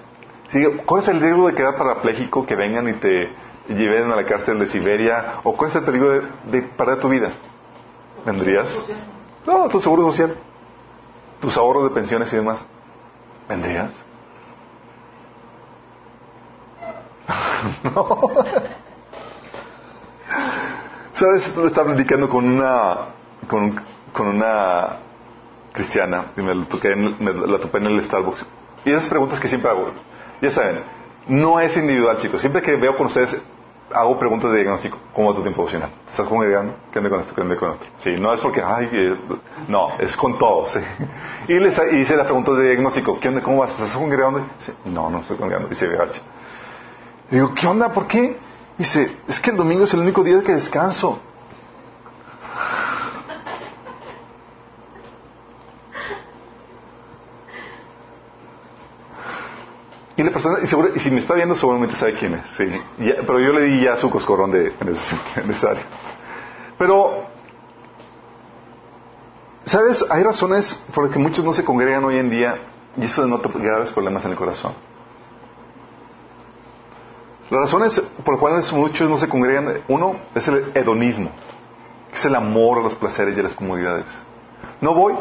¿Cuál es el riesgo de quedar parapléjico, que vengan y te lleven a la cárcel de Siberia? ¿O cuál es el peligro de, perder tu vida? ¿Vendrías? No, tu seguro social, tus ahorros de pensiones y demás. ¿Vendrías? no. ¿Sabes? Estaba platicando con una, con, con una cristiana y me, la toqué me la topé en el Starbucks. Y esas preguntas que siempre hago. Ya saben, no es individual, chicos. Siempre que veo con ustedes, hago preguntas de diagnóstico. ¿Cómo va tu tiempo emocional? ¿Estás congregando? ¿Qué anda con esto? ¿Qué anda con otro? Sí, no es porque, ay, no, es con todo, sí. Y les hice las preguntas de diagnóstico. ¿Qué onda? ¿Cómo vas? ¿Estás congregando? Sí, no, no estoy congregando. Dice, VH. Digo, ¿qué onda? ¿Por qué? Dice, es que el domingo es el único día que descanso. Y la persona, y, si me está viendo, seguramente sabe quién es. Sí. pero yo le di ya su coscorrón de, en, esa área. Pero, ¿sabes? Hay razones por las que muchos no se congregan hoy en día y eso denota graves problemas en el corazón. Las razones por las cuales muchos no se congregan, uno es el hedonismo, es el amor a los placeres y a las comodidades. No voy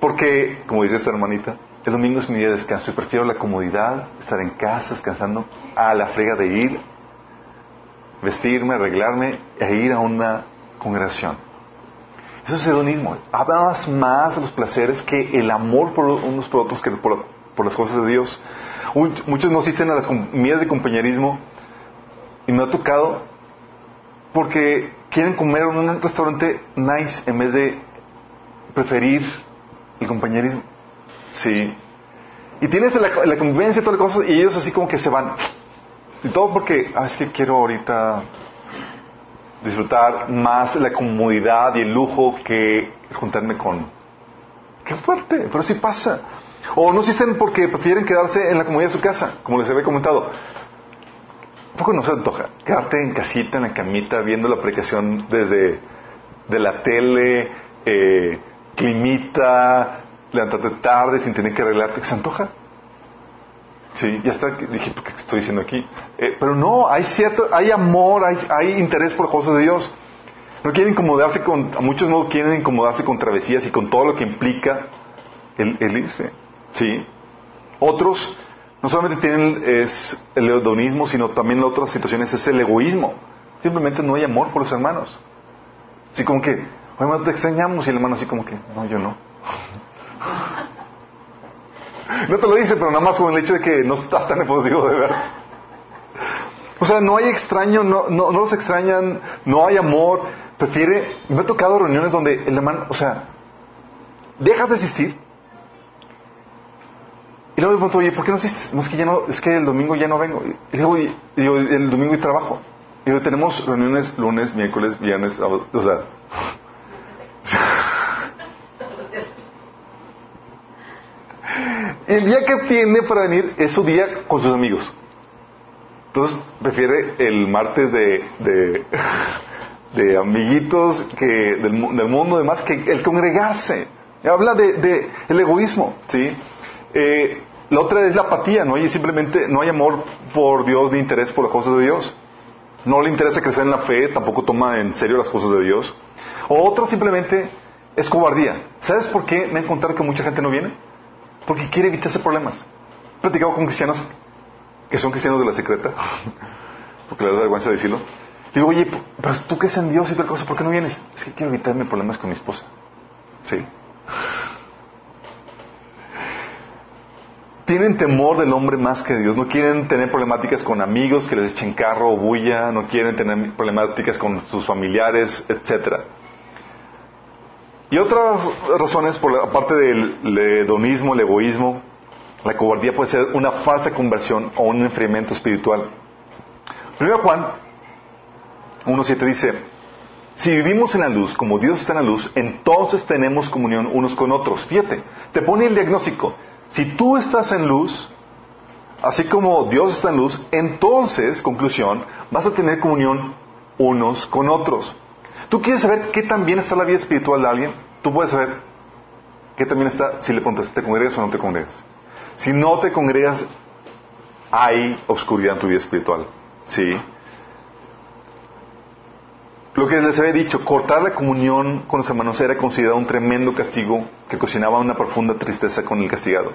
porque, como dice esta hermanita, el domingo es mi día de descanso y prefiero la comodidad, estar en casa descansando, a la frega de ir, vestirme, arreglarme e ir a una congregación. Eso es hedonismo. Hablas más de los placeres que el amor por unos por otros que por, las cosas de Dios. Muchos no asisten a las comidas de compañerismo y me ha tocado porque quieren comer en un restaurante nice en vez de preferir el compañerismo. Sí. Y tienes la, convivencia y todas las cosas y ellos así como que se van. Y todo porque, ah, es que quiero ahorita disfrutar más la comodidad y el lujo que juntarme con... Qué fuerte, pero sí pasa. O no asisten porque prefieren quedarse en la comodidad de su casa, como les había comentado. ¿Un poco no se antoja? Quedarte en casita, en la camita, viendo la aplicación desde de la tele, eh, climita, levantarte tarde sin tener que arreglarte. ¿Se antoja? Sí, ya está, dije, ¿qué estoy diciendo aquí? Eh, pero no, hay cierto, hay amor, hay, hay interés por cosas de Dios. No quieren incomodarse con, a muchos no quieren incomodarse con travesías y con todo lo que implica el irse. ¿Sí? Otros no solamente tienen es el hedonismo, sino también en otras situaciones es el egoísmo. Simplemente no hay amor por los hermanos. Así como que, hermano, te extrañamos y el hermano así como que, no, yo no. No te lo dice, pero nada más con el hecho de que no está tan efusivo de ver. O sea, no hay extraño, no, no, no los extrañan, no hay amor. Prefiere, me ha tocado reuniones donde el hermano, o sea, deja de asistir. Y luego le pregunto, oye, ¿por qué no asistes? No, es que ya no, es que el domingo ya no vengo. Y luego, digo, el domingo hay trabajo. Y luego tenemos reuniones lunes, miércoles, viernes, sábado, o sea. el día que tiene para venir es su día con sus amigos. Entonces prefiere el martes de, de, de amiguitos que del, del mundo demás que el congregarse. Habla de, de el egoísmo, ¿sí? Eh, la otra es la apatía, no hay simplemente no hay amor por Dios ni interés por las cosas de Dios. No le interesa crecer en la fe, tampoco toma en serio las cosas de Dios. O otro simplemente es cobardía. ¿Sabes por qué me he encontrado que mucha gente no viene? Porque quiere evitarse problemas. He platicado con cristianos que son cristianos de la secreta, porque les da vergüenza decirlo. Digo, oye, pero tú crees en Dios y otra cosa, ¿por qué no vienes? Es que quiero evitarme problemas con mi esposa. Sí. Tienen temor del hombre más que Dios. No quieren tener problemáticas con amigos que les echen carro o bulla. No quieren tener problemáticas con sus familiares, etcétera. Y otras razones, por la, aparte del hedonismo, el egoísmo, la cobardía puede ser una falsa conversión o un enfriamiento espiritual. Primero Juan 1.7 dice, si vivimos en la luz como Dios está en la luz, entonces tenemos comunión unos con otros. Fíjate, te pone el diagnóstico. Si tú estás en luz, así como Dios está en luz, entonces, conclusión, vas a tener comunión unos con otros. ¿Tú quieres saber qué tan bien está la vida espiritual de alguien? Tú puedes saber qué también está si le preguntas, ¿te congregas o no te congregas? Si no te congregas, hay oscuridad en tu vida espiritual. ¿Sí? Lo que les había dicho, cortar la comunión con los hermanos era considerado un tremendo castigo que cocinaba una profunda tristeza con el castigado.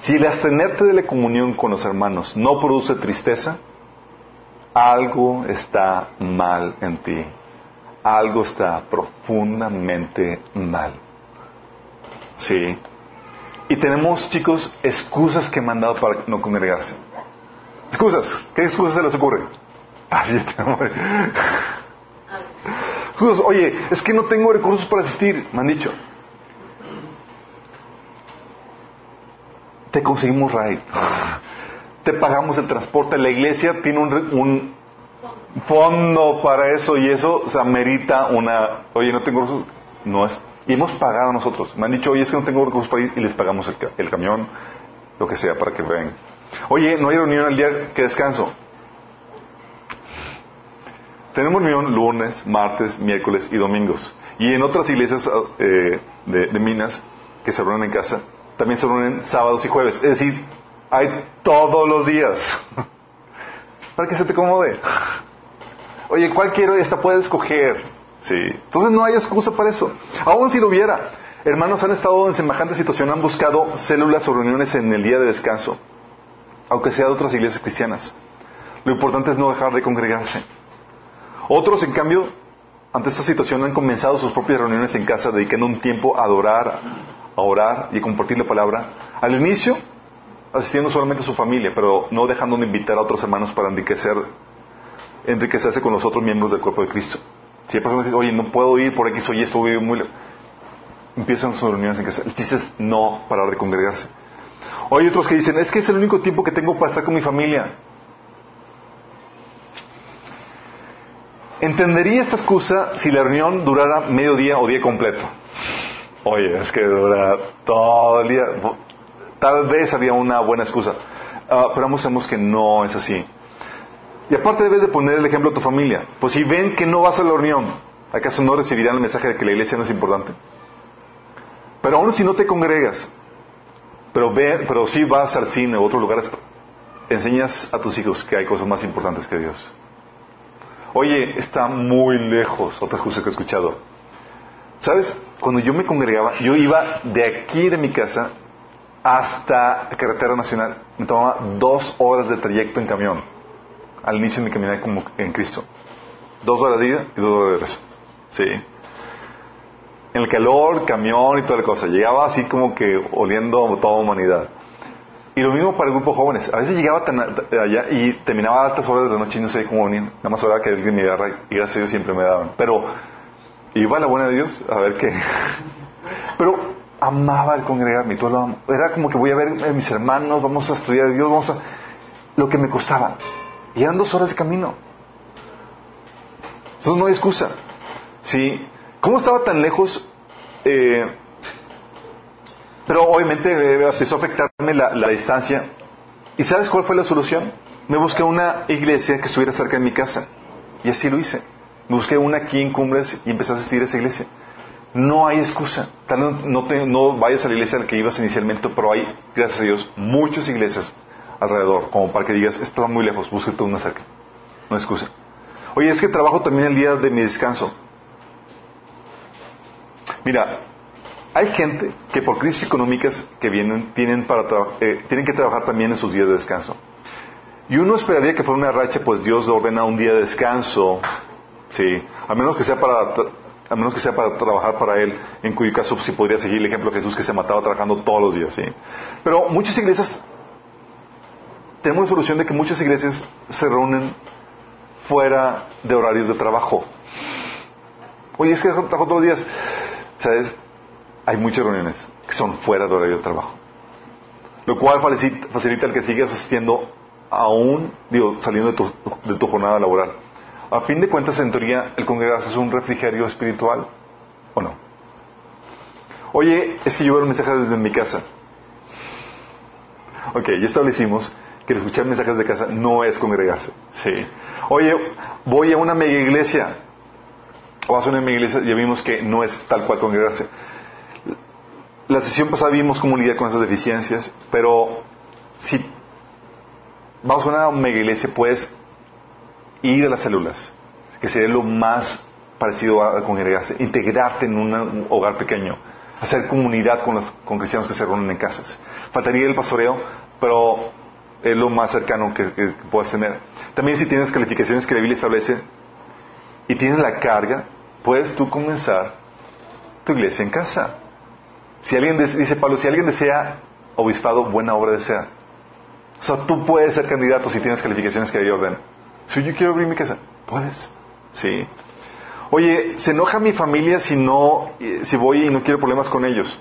Si el abstenerte de la comunión con los hermanos no produce tristeza, algo está mal en ti. Algo está profundamente mal. Sí. Y tenemos, chicos, excusas que han dado para no congregarse. Excusas. ¿Qué excusas se les ocurre? Así Oye, es que no tengo recursos para asistir, me han dicho. Te conseguimos ride. Te pagamos el transporte. La iglesia tiene un, un fondo para eso y eso se amerita una. Oye, no tengo recursos. No es. Y hemos pagado nosotros. Me han dicho, oye, es que no tengo recursos para ir y les pagamos el, el camión, lo que sea, para que vengan. Oye, no hay reunión el día que descanso. Tenemos reunión lunes, martes, miércoles y domingos. Y en otras iglesias eh, de, Minas que se reúnen en casa, también se reúnen sábados y jueves. Es decir, hay todos los días. Para que se te acomode. Oye, ¿cuál quiero? Esta puedes escoger. Sí. Entonces no hay excusa para eso. Aún si lo hubiera. Hermanos han estado en semejante situación, han buscado células o reuniones en el día de descanso, aunque sea de otras iglesias cristianas. Lo importante es no dejar de congregarse. Otros, en cambio, ante esta situación han comenzado sus propias reuniones en casa, dedicando un tiempo a adorar, a orar y a compartir la palabra. Al inicio, asistiendo solamente a su familia, pero no dejando de invitar a otros hermanos para enriquecer, enriquecerse con los otros miembros del cuerpo de Cristo. Si hay personas que dicen, oye, no puedo ir por X o Y, estoy muy lejos. Empiezan sus reuniones en casa. El no parar de congregarse. O hay otros que dicen, es que es el único tiempo que tengo para estar con mi familia. Entendería esta excusa si la reunión durara medio día o día completo. Oye, es que dura todo el día. Tal vez había una buena excusa. Ah, pero ambos sabemos que no es así. Y aparte debes de poner el ejemplo a tu familia. Pues si ven que no vas a la reunión, ¿acaso no recibirán el mensaje de que la iglesia no es importante? Pero aún si no te congregas, pero, ve, pero si vas al cine a otros lugares, enseñas a tus hijos que hay cosas más importantes que Dios. Oye, está muy lejos, otra excusa que he escuchado. ¿Sabes? Cuando yo me congregaba, yo iba de aquí de mi casa hasta la carretera nacional. Me tomaba dos horas de trayecto en camión. Al inicio de mi caminata como en Cristo. Dos horas de ida y dos horas de regreso. Sí. En el calor, camión y toda la cosa. Llegaba así como que oliendo a toda humanidad. Y lo mismo para el grupo jóvenes. A veces llegaba tan allá y terminaba a altas horas de la noche y no sabía cómo venir. Nada más hora que alguien me agarra y gracias a Dios siempre me daban. Pero iba a la buena de Dios a ver qué. Pero amaba el congregarme, todo lo amo. Era como que voy a ver a mis hermanos, vamos a estudiar a Dios, vamos a... Lo que me costaba. Y eran dos horas de camino. Entonces no hay excusa. ¿Sí? ¿Cómo estaba tan lejos? Eh, pero obviamente eh, empezó a afectarme la, distancia. ¿Y sabes cuál fue la solución? Me busqué una iglesia que estuviera cerca de mi casa. Y así lo hice. Me busqué una aquí en Cumbres y empecé a asistir a esa iglesia. No hay excusa. Tal vez no, te, no vayas a la iglesia a la que ibas inicialmente, pero hay, gracias a Dios, muchas iglesias alrededor, como para que digas, está muy lejos, búsquete una cerca. No hay excusa. Oye, es que trabajo también el día de mi descanso. Mira, hay gente que por crisis económicas que vienen tienen, para eh, tienen que trabajar también en sus días de descanso. Y uno esperaría que fuera una racha, pues Dios ordena un día de descanso, sí, a menos que sea para a menos que sea para trabajar para Él, en cuyo caso sí podría seguir el ejemplo de Jesús que se mataba trabajando todos los días, sí. Pero muchas iglesias tenemos la solución de que muchas iglesias se reúnen fuera de horarios de trabajo. Oye, es que trabajo todos los días. ¿Sabes? Hay muchas reuniones que son fuera de horario de trabajo. Lo cual facilita, el que sigas asistiendo aún, digo, saliendo de tu, de tu jornada laboral. A fin de cuentas, en teoría, el congregarse es un refrigerio espiritual, ¿o no? Oye, es que yo veo mensajes desde mi casa. Ok, ya establecimos que escuchar mensajes de casa no es congregarse. Sí. Oye, voy a una mega iglesia. O a una mega iglesia, ya vimos que no es tal cual congregarse. La sesión pasada vimos cómo lidiar con esas deficiencias, pero si vamos a una mega iglesia, puedes ir a las células, que sería lo más parecido a congregarse, integrarte en un hogar pequeño, hacer comunidad con los con cristianos que se reúnen en casas. Faltaría el pastoreo, pero es lo más cercano que, que, puedas tener. También si tienes calificaciones que la Biblia establece y tienes la carga, puedes tú comenzar tu iglesia en casa. Si alguien dice Pablo, si alguien desea obispado, buena obra desea. O sea, tú puedes ser candidato si tienes calificaciones que Dios ordena. Si yo quiero abrir mi casa, puedes. Sí. Oye, ¿se enoja mi familia si no, si voy y no quiero problemas con ellos?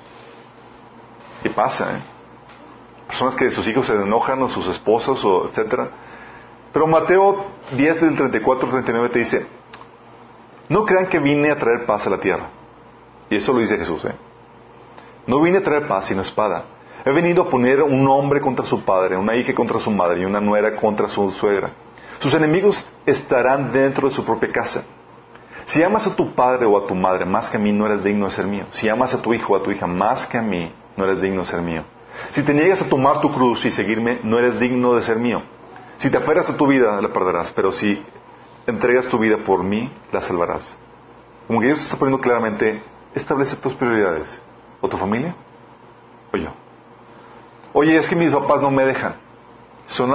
Y pasa, ¿eh? personas que sus hijos se enojan o sus esposos o etcétera. Pero Mateo 10 del 34 al 39 te dice, no crean que vine a traer paz a la tierra. Y eso lo dice Jesús, ¿eh? No vine a traer paz sino espada. He venido a poner un hombre contra su padre, una hija contra su madre y una nuera contra su suegra. Sus enemigos estarán dentro de su propia casa. Si amas a tu padre o a tu madre más que a mí, no eres digno de ser mío. Si amas a tu hijo o a tu hija más que a mí, no eres digno de ser mío. Si te niegas a tomar tu cruz y seguirme, no eres digno de ser mío. Si te aferras a tu vida, la perderás, pero si entregas tu vida por mí, la salvarás. Como que Dios está poniendo claramente, establece tus prioridades. ¿O tu familia? ¿O yo? Oye, es que mis papás no me dejan. Son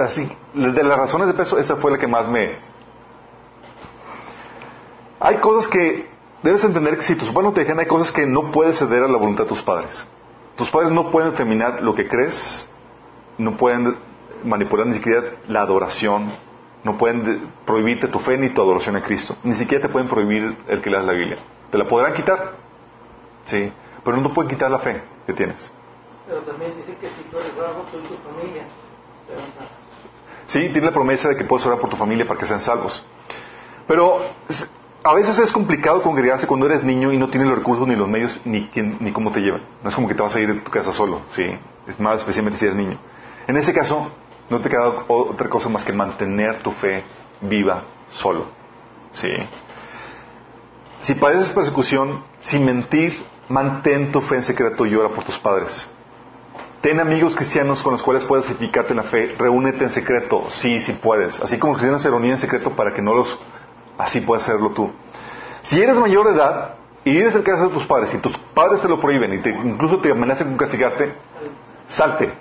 así, de las razones de peso, esa fue la que más me... Hay cosas que debes entender que si tus papás no te dejan, hay cosas que no puedes ceder a la voluntad de tus padres. Tus padres no pueden determinar lo que crees, no pueden manipular ni siquiera la adoración, no pueden prohibirte tu fe ni tu adoración a Cristo, ni siquiera te pueden prohibir el que leas la Biblia. Te la podrán quitar, sí, pero no pueden quitar la fe que tienes. Pero también dice que si tú eres salvo, tú y tu familia Sí, tiene la promesa de que puedes orar por tu familia para que sean salvos. Pero a veces es complicado congregarse cuando eres niño y no tienes los recursos ni los medios ni, quién- ni cómo te llevan. No es como que te vas a ir de tu casa solo, ¿sí? Es más especialmente si eres niño. En ese caso, no te queda otra cosa más que mantener tu fe viva solo, ¿sí? Si padeces persecución, sin mentir, mantén tu fe en secreto y ora por tus padres. Ten amigos cristianos con los cuales puedas edificarte en la fe. Reúnete en secreto, sí, sí puedes. Así como cristianos se reunían en secreto para que no los... Así puedes hacerlo tú. Si eres mayor de edad y vives en casa de tus padres y tus padres te lo prohíben y te- incluso te amenazan con castigarte, salte.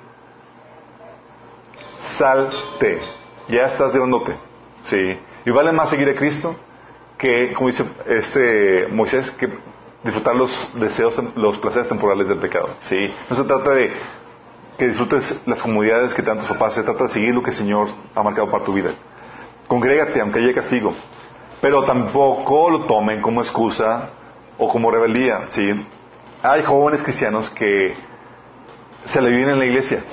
Salte. Ya estás grandote. Sí. Y vale más seguir a Cristo que, como dice este Moisés, que disfrutar los deseos, los placeres temporales del pecado. Sí. No se trata de que disfrutes las comodidades que te dan tus papás, se trata de seguir lo que el Señor ha marcado para tu vida. Congrégate, aunque haya castigo. Pero tampoco lo tomen como excusa o como rebeldía. ¿sí? Hay jóvenes cristianos que se le viven en la iglesia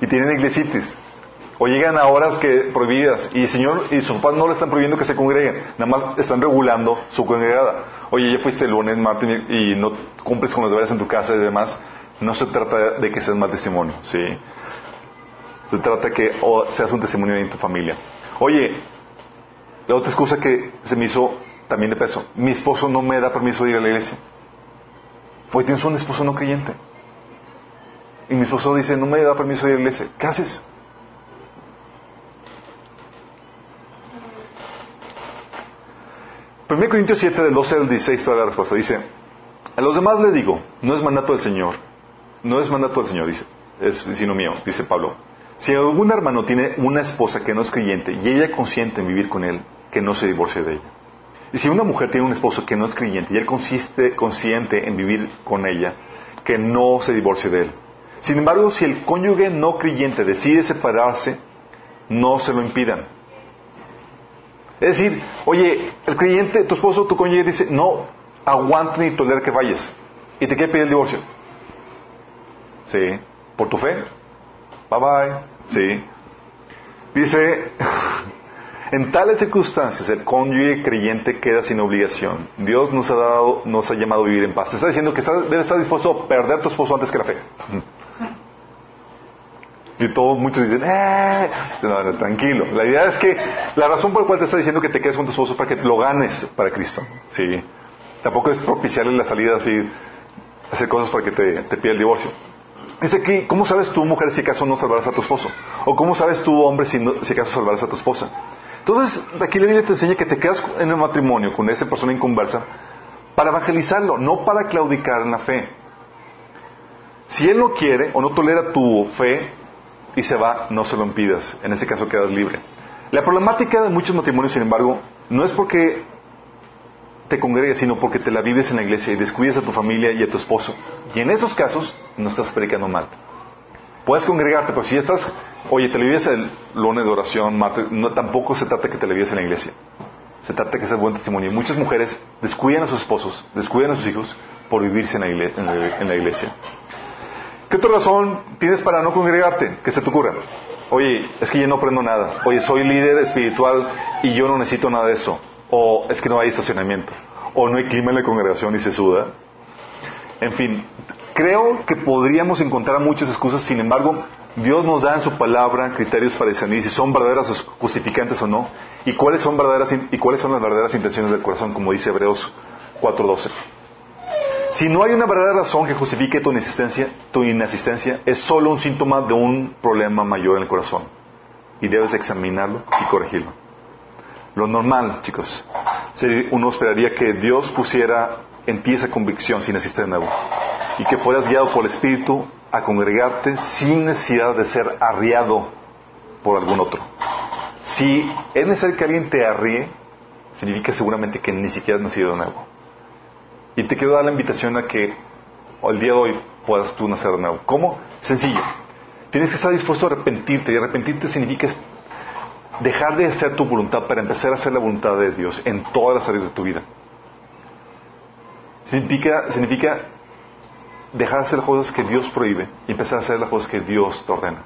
y tienen iglesitis. O llegan a horas que prohibidas y el Señor y sus papás no le están prohibiendo que se congreguen, nada más están regulando su congregada. Oye, ya fuiste el lunes, martes y no cumples con los deberes en tu casa y demás. No se trata de que seas mal testimonio, ¿sí? Se trata de que o seas un testimonio en tu familia. Oye, la otra excusa que se me hizo también de peso. Mi esposo no me da permiso de ir a la iglesia. Pues tienes un esposo no creyente. Y mi esposo dice, no me da permiso de ir a la iglesia. ¿Qué haces? Primero Corintios 7, del 12 al 16, toda la respuesta. Dice, a los demás les digo, no es mandato del Señor. No es mandato del Señor, dice. Es sino mío, dice Pablo. Si algún hermano tiene una esposa que no es creyente y ella consiente en vivir con él, que no se divorcie de ella. Y si una mujer tiene un esposo que no es creyente y él consiste, consiente en vivir con ella, que no se divorcie de él. Sin embargo, si el cónyuge no creyente decide separarse, no se lo impidan. Es decir, oye, el creyente, tu esposo, tu cónyuge dice, no aguante ni tolerar que vayas. Y te quiere pedir el divorcio. Sí. ¿Por tu fe? Bye bye. Sí. Dice, en tales circunstancias el cónyuge creyente queda sin obligación. Dios nos ha dado, nos ha llamado a vivir en paz. Te está diciendo que debes estar dispuesto a perder tu esposo antes que la fe. Y todos, muchos dicen, ¡eh! No, no, tranquilo. La idea es que la razón por la cual te está diciendo que te quedes con tu esposo es para que lo ganes para Cristo. Sí. Tampoco es propiciarle la salida así, hacer cosas para que te, pida el divorcio. Dice aquí, ¿cómo sabes tú, mujer, si acaso no salvarás a tu esposo? ¿O cómo sabes tú, hombre, si, no- si acaso salvarás a tu esposa? Entonces, aquí la Biblia te enseña que te quedas en el matrimonio con esa persona inconversa para evangelizarlo, no para claudicar en la fe. Si él no quiere o no tolera tu fe y se va, no se lo impidas. En ese caso quedas libre. La problemática de muchos matrimonios, sin embargo, no es porque te congregues, sino porque te la vives en la iglesia y descuidas a tu familia y a tu esposo. Y en esos casos no estás predicando mal. Puedes congregarte, pero si estás, oye, te la vives el lunes de oración, martes, no, tampoco se trata que te la vives en la iglesia. Se trata de que seas buen testimonio. Y muchas mujeres descuidan a sus esposos, descuidan a sus hijos por vivirse en la- en la iglesia. ¿Qué otra razón tienes para no congregarte? Que se te ocurra. Oye, es que yo no aprendo nada. Oye, soy líder espiritual y yo no necesito nada de eso. O es que no hay estacionamiento. O no hay clima en la congregación y se suda. En fin, creo que podríamos encontrar muchas excusas. Sin embargo, Dios nos da en su palabra criterios para discernir si son verdaderas justificantes o no. Y cuáles son verdaderas y cuáles son las verdaderas intenciones del corazón, como dice Hebreos 4:12. Si no hay una verdadera razón que justifique tu inasistencia, tu inasistencia es solo un síntoma de un problema mayor en el corazón. Y debes examinarlo y corregirlo. Lo normal, chicos, uno esperaría que Dios pusiera en ti esa convicción sin asistir de nuevo. Y que fueras guiado por el Espíritu a congregarte sin necesidad de ser arriado por algún otro. Si es necesario que alguien te arríe, significa seguramente que ni siquiera has nacido de nuevo. Y te quiero dar la invitación a que el día de hoy puedas tú nacer de nuevo. ¿Cómo? Sencillo. Tienes que estar dispuesto a arrepentirte. Y arrepentirte significa dejar de hacer tu voluntad para empezar a hacer la voluntad de Dios en todas las áreas de tu vida. Significa, significa dejar de hacer las cosas que Dios prohíbe y empezar a hacer las cosas que Dios te ordena.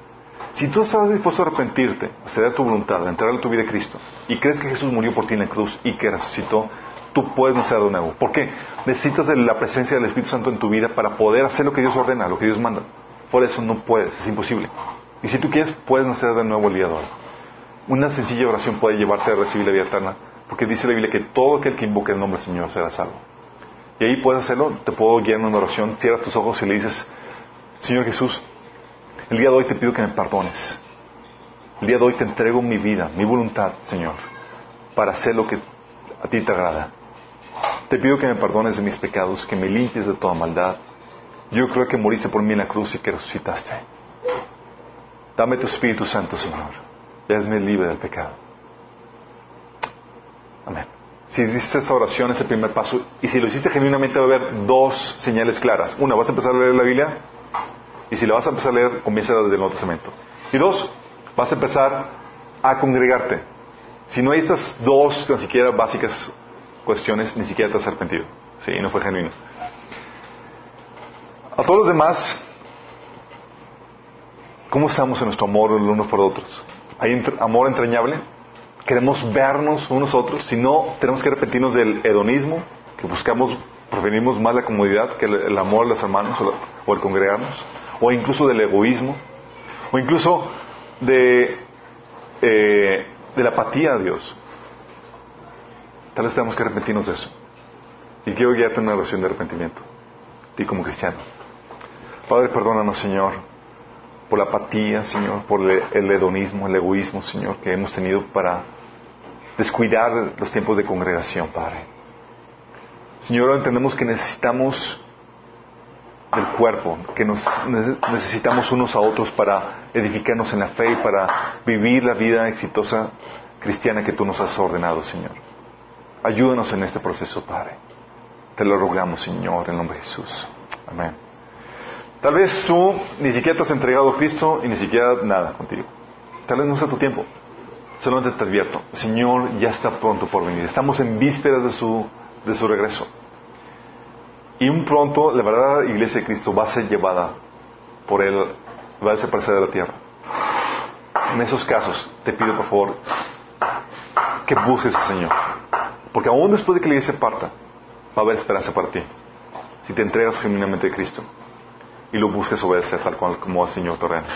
Si tú estás dispuesto a arrepentirte, a ceder tu voluntad, a entrar en tu vida a Cristo, y crees que Jesús murió por ti en la cruz y que resucitó, tú puedes nacer de nuevo. ¿Por qué? Necesitas la presencia del Espíritu Santo en tu vida para poder hacer lo que Dios ordena, lo que Dios manda. Por eso no puedes, es imposible. Y si tú quieres, puedes nacer de nuevo el día de hoy. Una sencilla oración puede llevarte a recibir la vida eterna, porque dice la Biblia que todo aquel que invoque el nombre del Señor será salvo. Y ahí puedes hacerlo, te puedo guiar en una oración, cierras tus ojos y le dices, Señor Jesús, el día de hoy te pido que me perdones. El día de hoy te entrego mi vida, mi voluntad, Señor, para hacer lo que a ti te agrada. Te pido que me perdones de mis pecados, que me limpies de toda maldad. Yo creo que moriste por mí en la cruz y que resucitaste. Dame tu Espíritu Santo, Señor. Hazme libre del pecado. Amén. Si hiciste esta oración, es el primer paso. Y si lo hiciste genuinamente, va a haber dos señales claras. Una, vas a empezar a leer la Biblia. Y si la vas a empezar a leer, comienza desde el Nuevo Testamento. Y dos, vas a empezar a congregarte. Si no hay estas dos, ni siquiera básicas cuestiones, ni siquiera te has arrepentido. Sí, no fue genuino. A todos los demás, ¿cómo estamos en nuestro amor los unos por otros? ¿Hay amor entrañable? ¿Queremos vernos unos otros? Si no, tenemos que arrepentirnos del hedonismo, que buscamos, preferimos más la comodidad que el, amor a los hermanos o, el congregarnos, o incluso del egoísmo, o incluso de, eh, de la apatía a Dios. Tal vez tenemos que arrepentirnos de eso. Y quiero guiarte en una oración de arrepentimiento, ti como cristiano. Padre, perdónanos, Señor, por la apatía, Señor, por el hedonismo, el egoísmo, Señor, que hemos tenido para descuidar los tiempos de congregación, Padre. Señor, entendemos que necesitamos del cuerpo, que necesitamos unos a otros para edificarnos en la fe y para vivir la vida exitosa cristiana que tú nos has ordenado, Señor. Ayúdanos en este proceso, Padre. Te lo rogamos, Señor, en nombre de Jesús. Amén. Tal vez tú ni siquiera te has entregado a Cristo y ni siquiera nada contigo. Tal vez no sea tu tiempo. Solamente te advierto, Señor ya está pronto por venir. Estamos en vísperas de su, de su regreso. Y un pronto la verdadera iglesia de Cristo va a ser llevada por Él, va a desaparecer de la tierra. En esos casos, te pido por favor que busques al Señor. Porque aún después de que la iglesia parta, va a haber esperanza para ti. Si te entregas genuinamente a Cristo y lo busques obedecer tal cual como el Señor Torreno.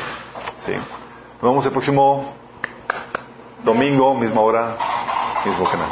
¿Sí? Nos vemos el próximo domingo, misma hora, mismo canal.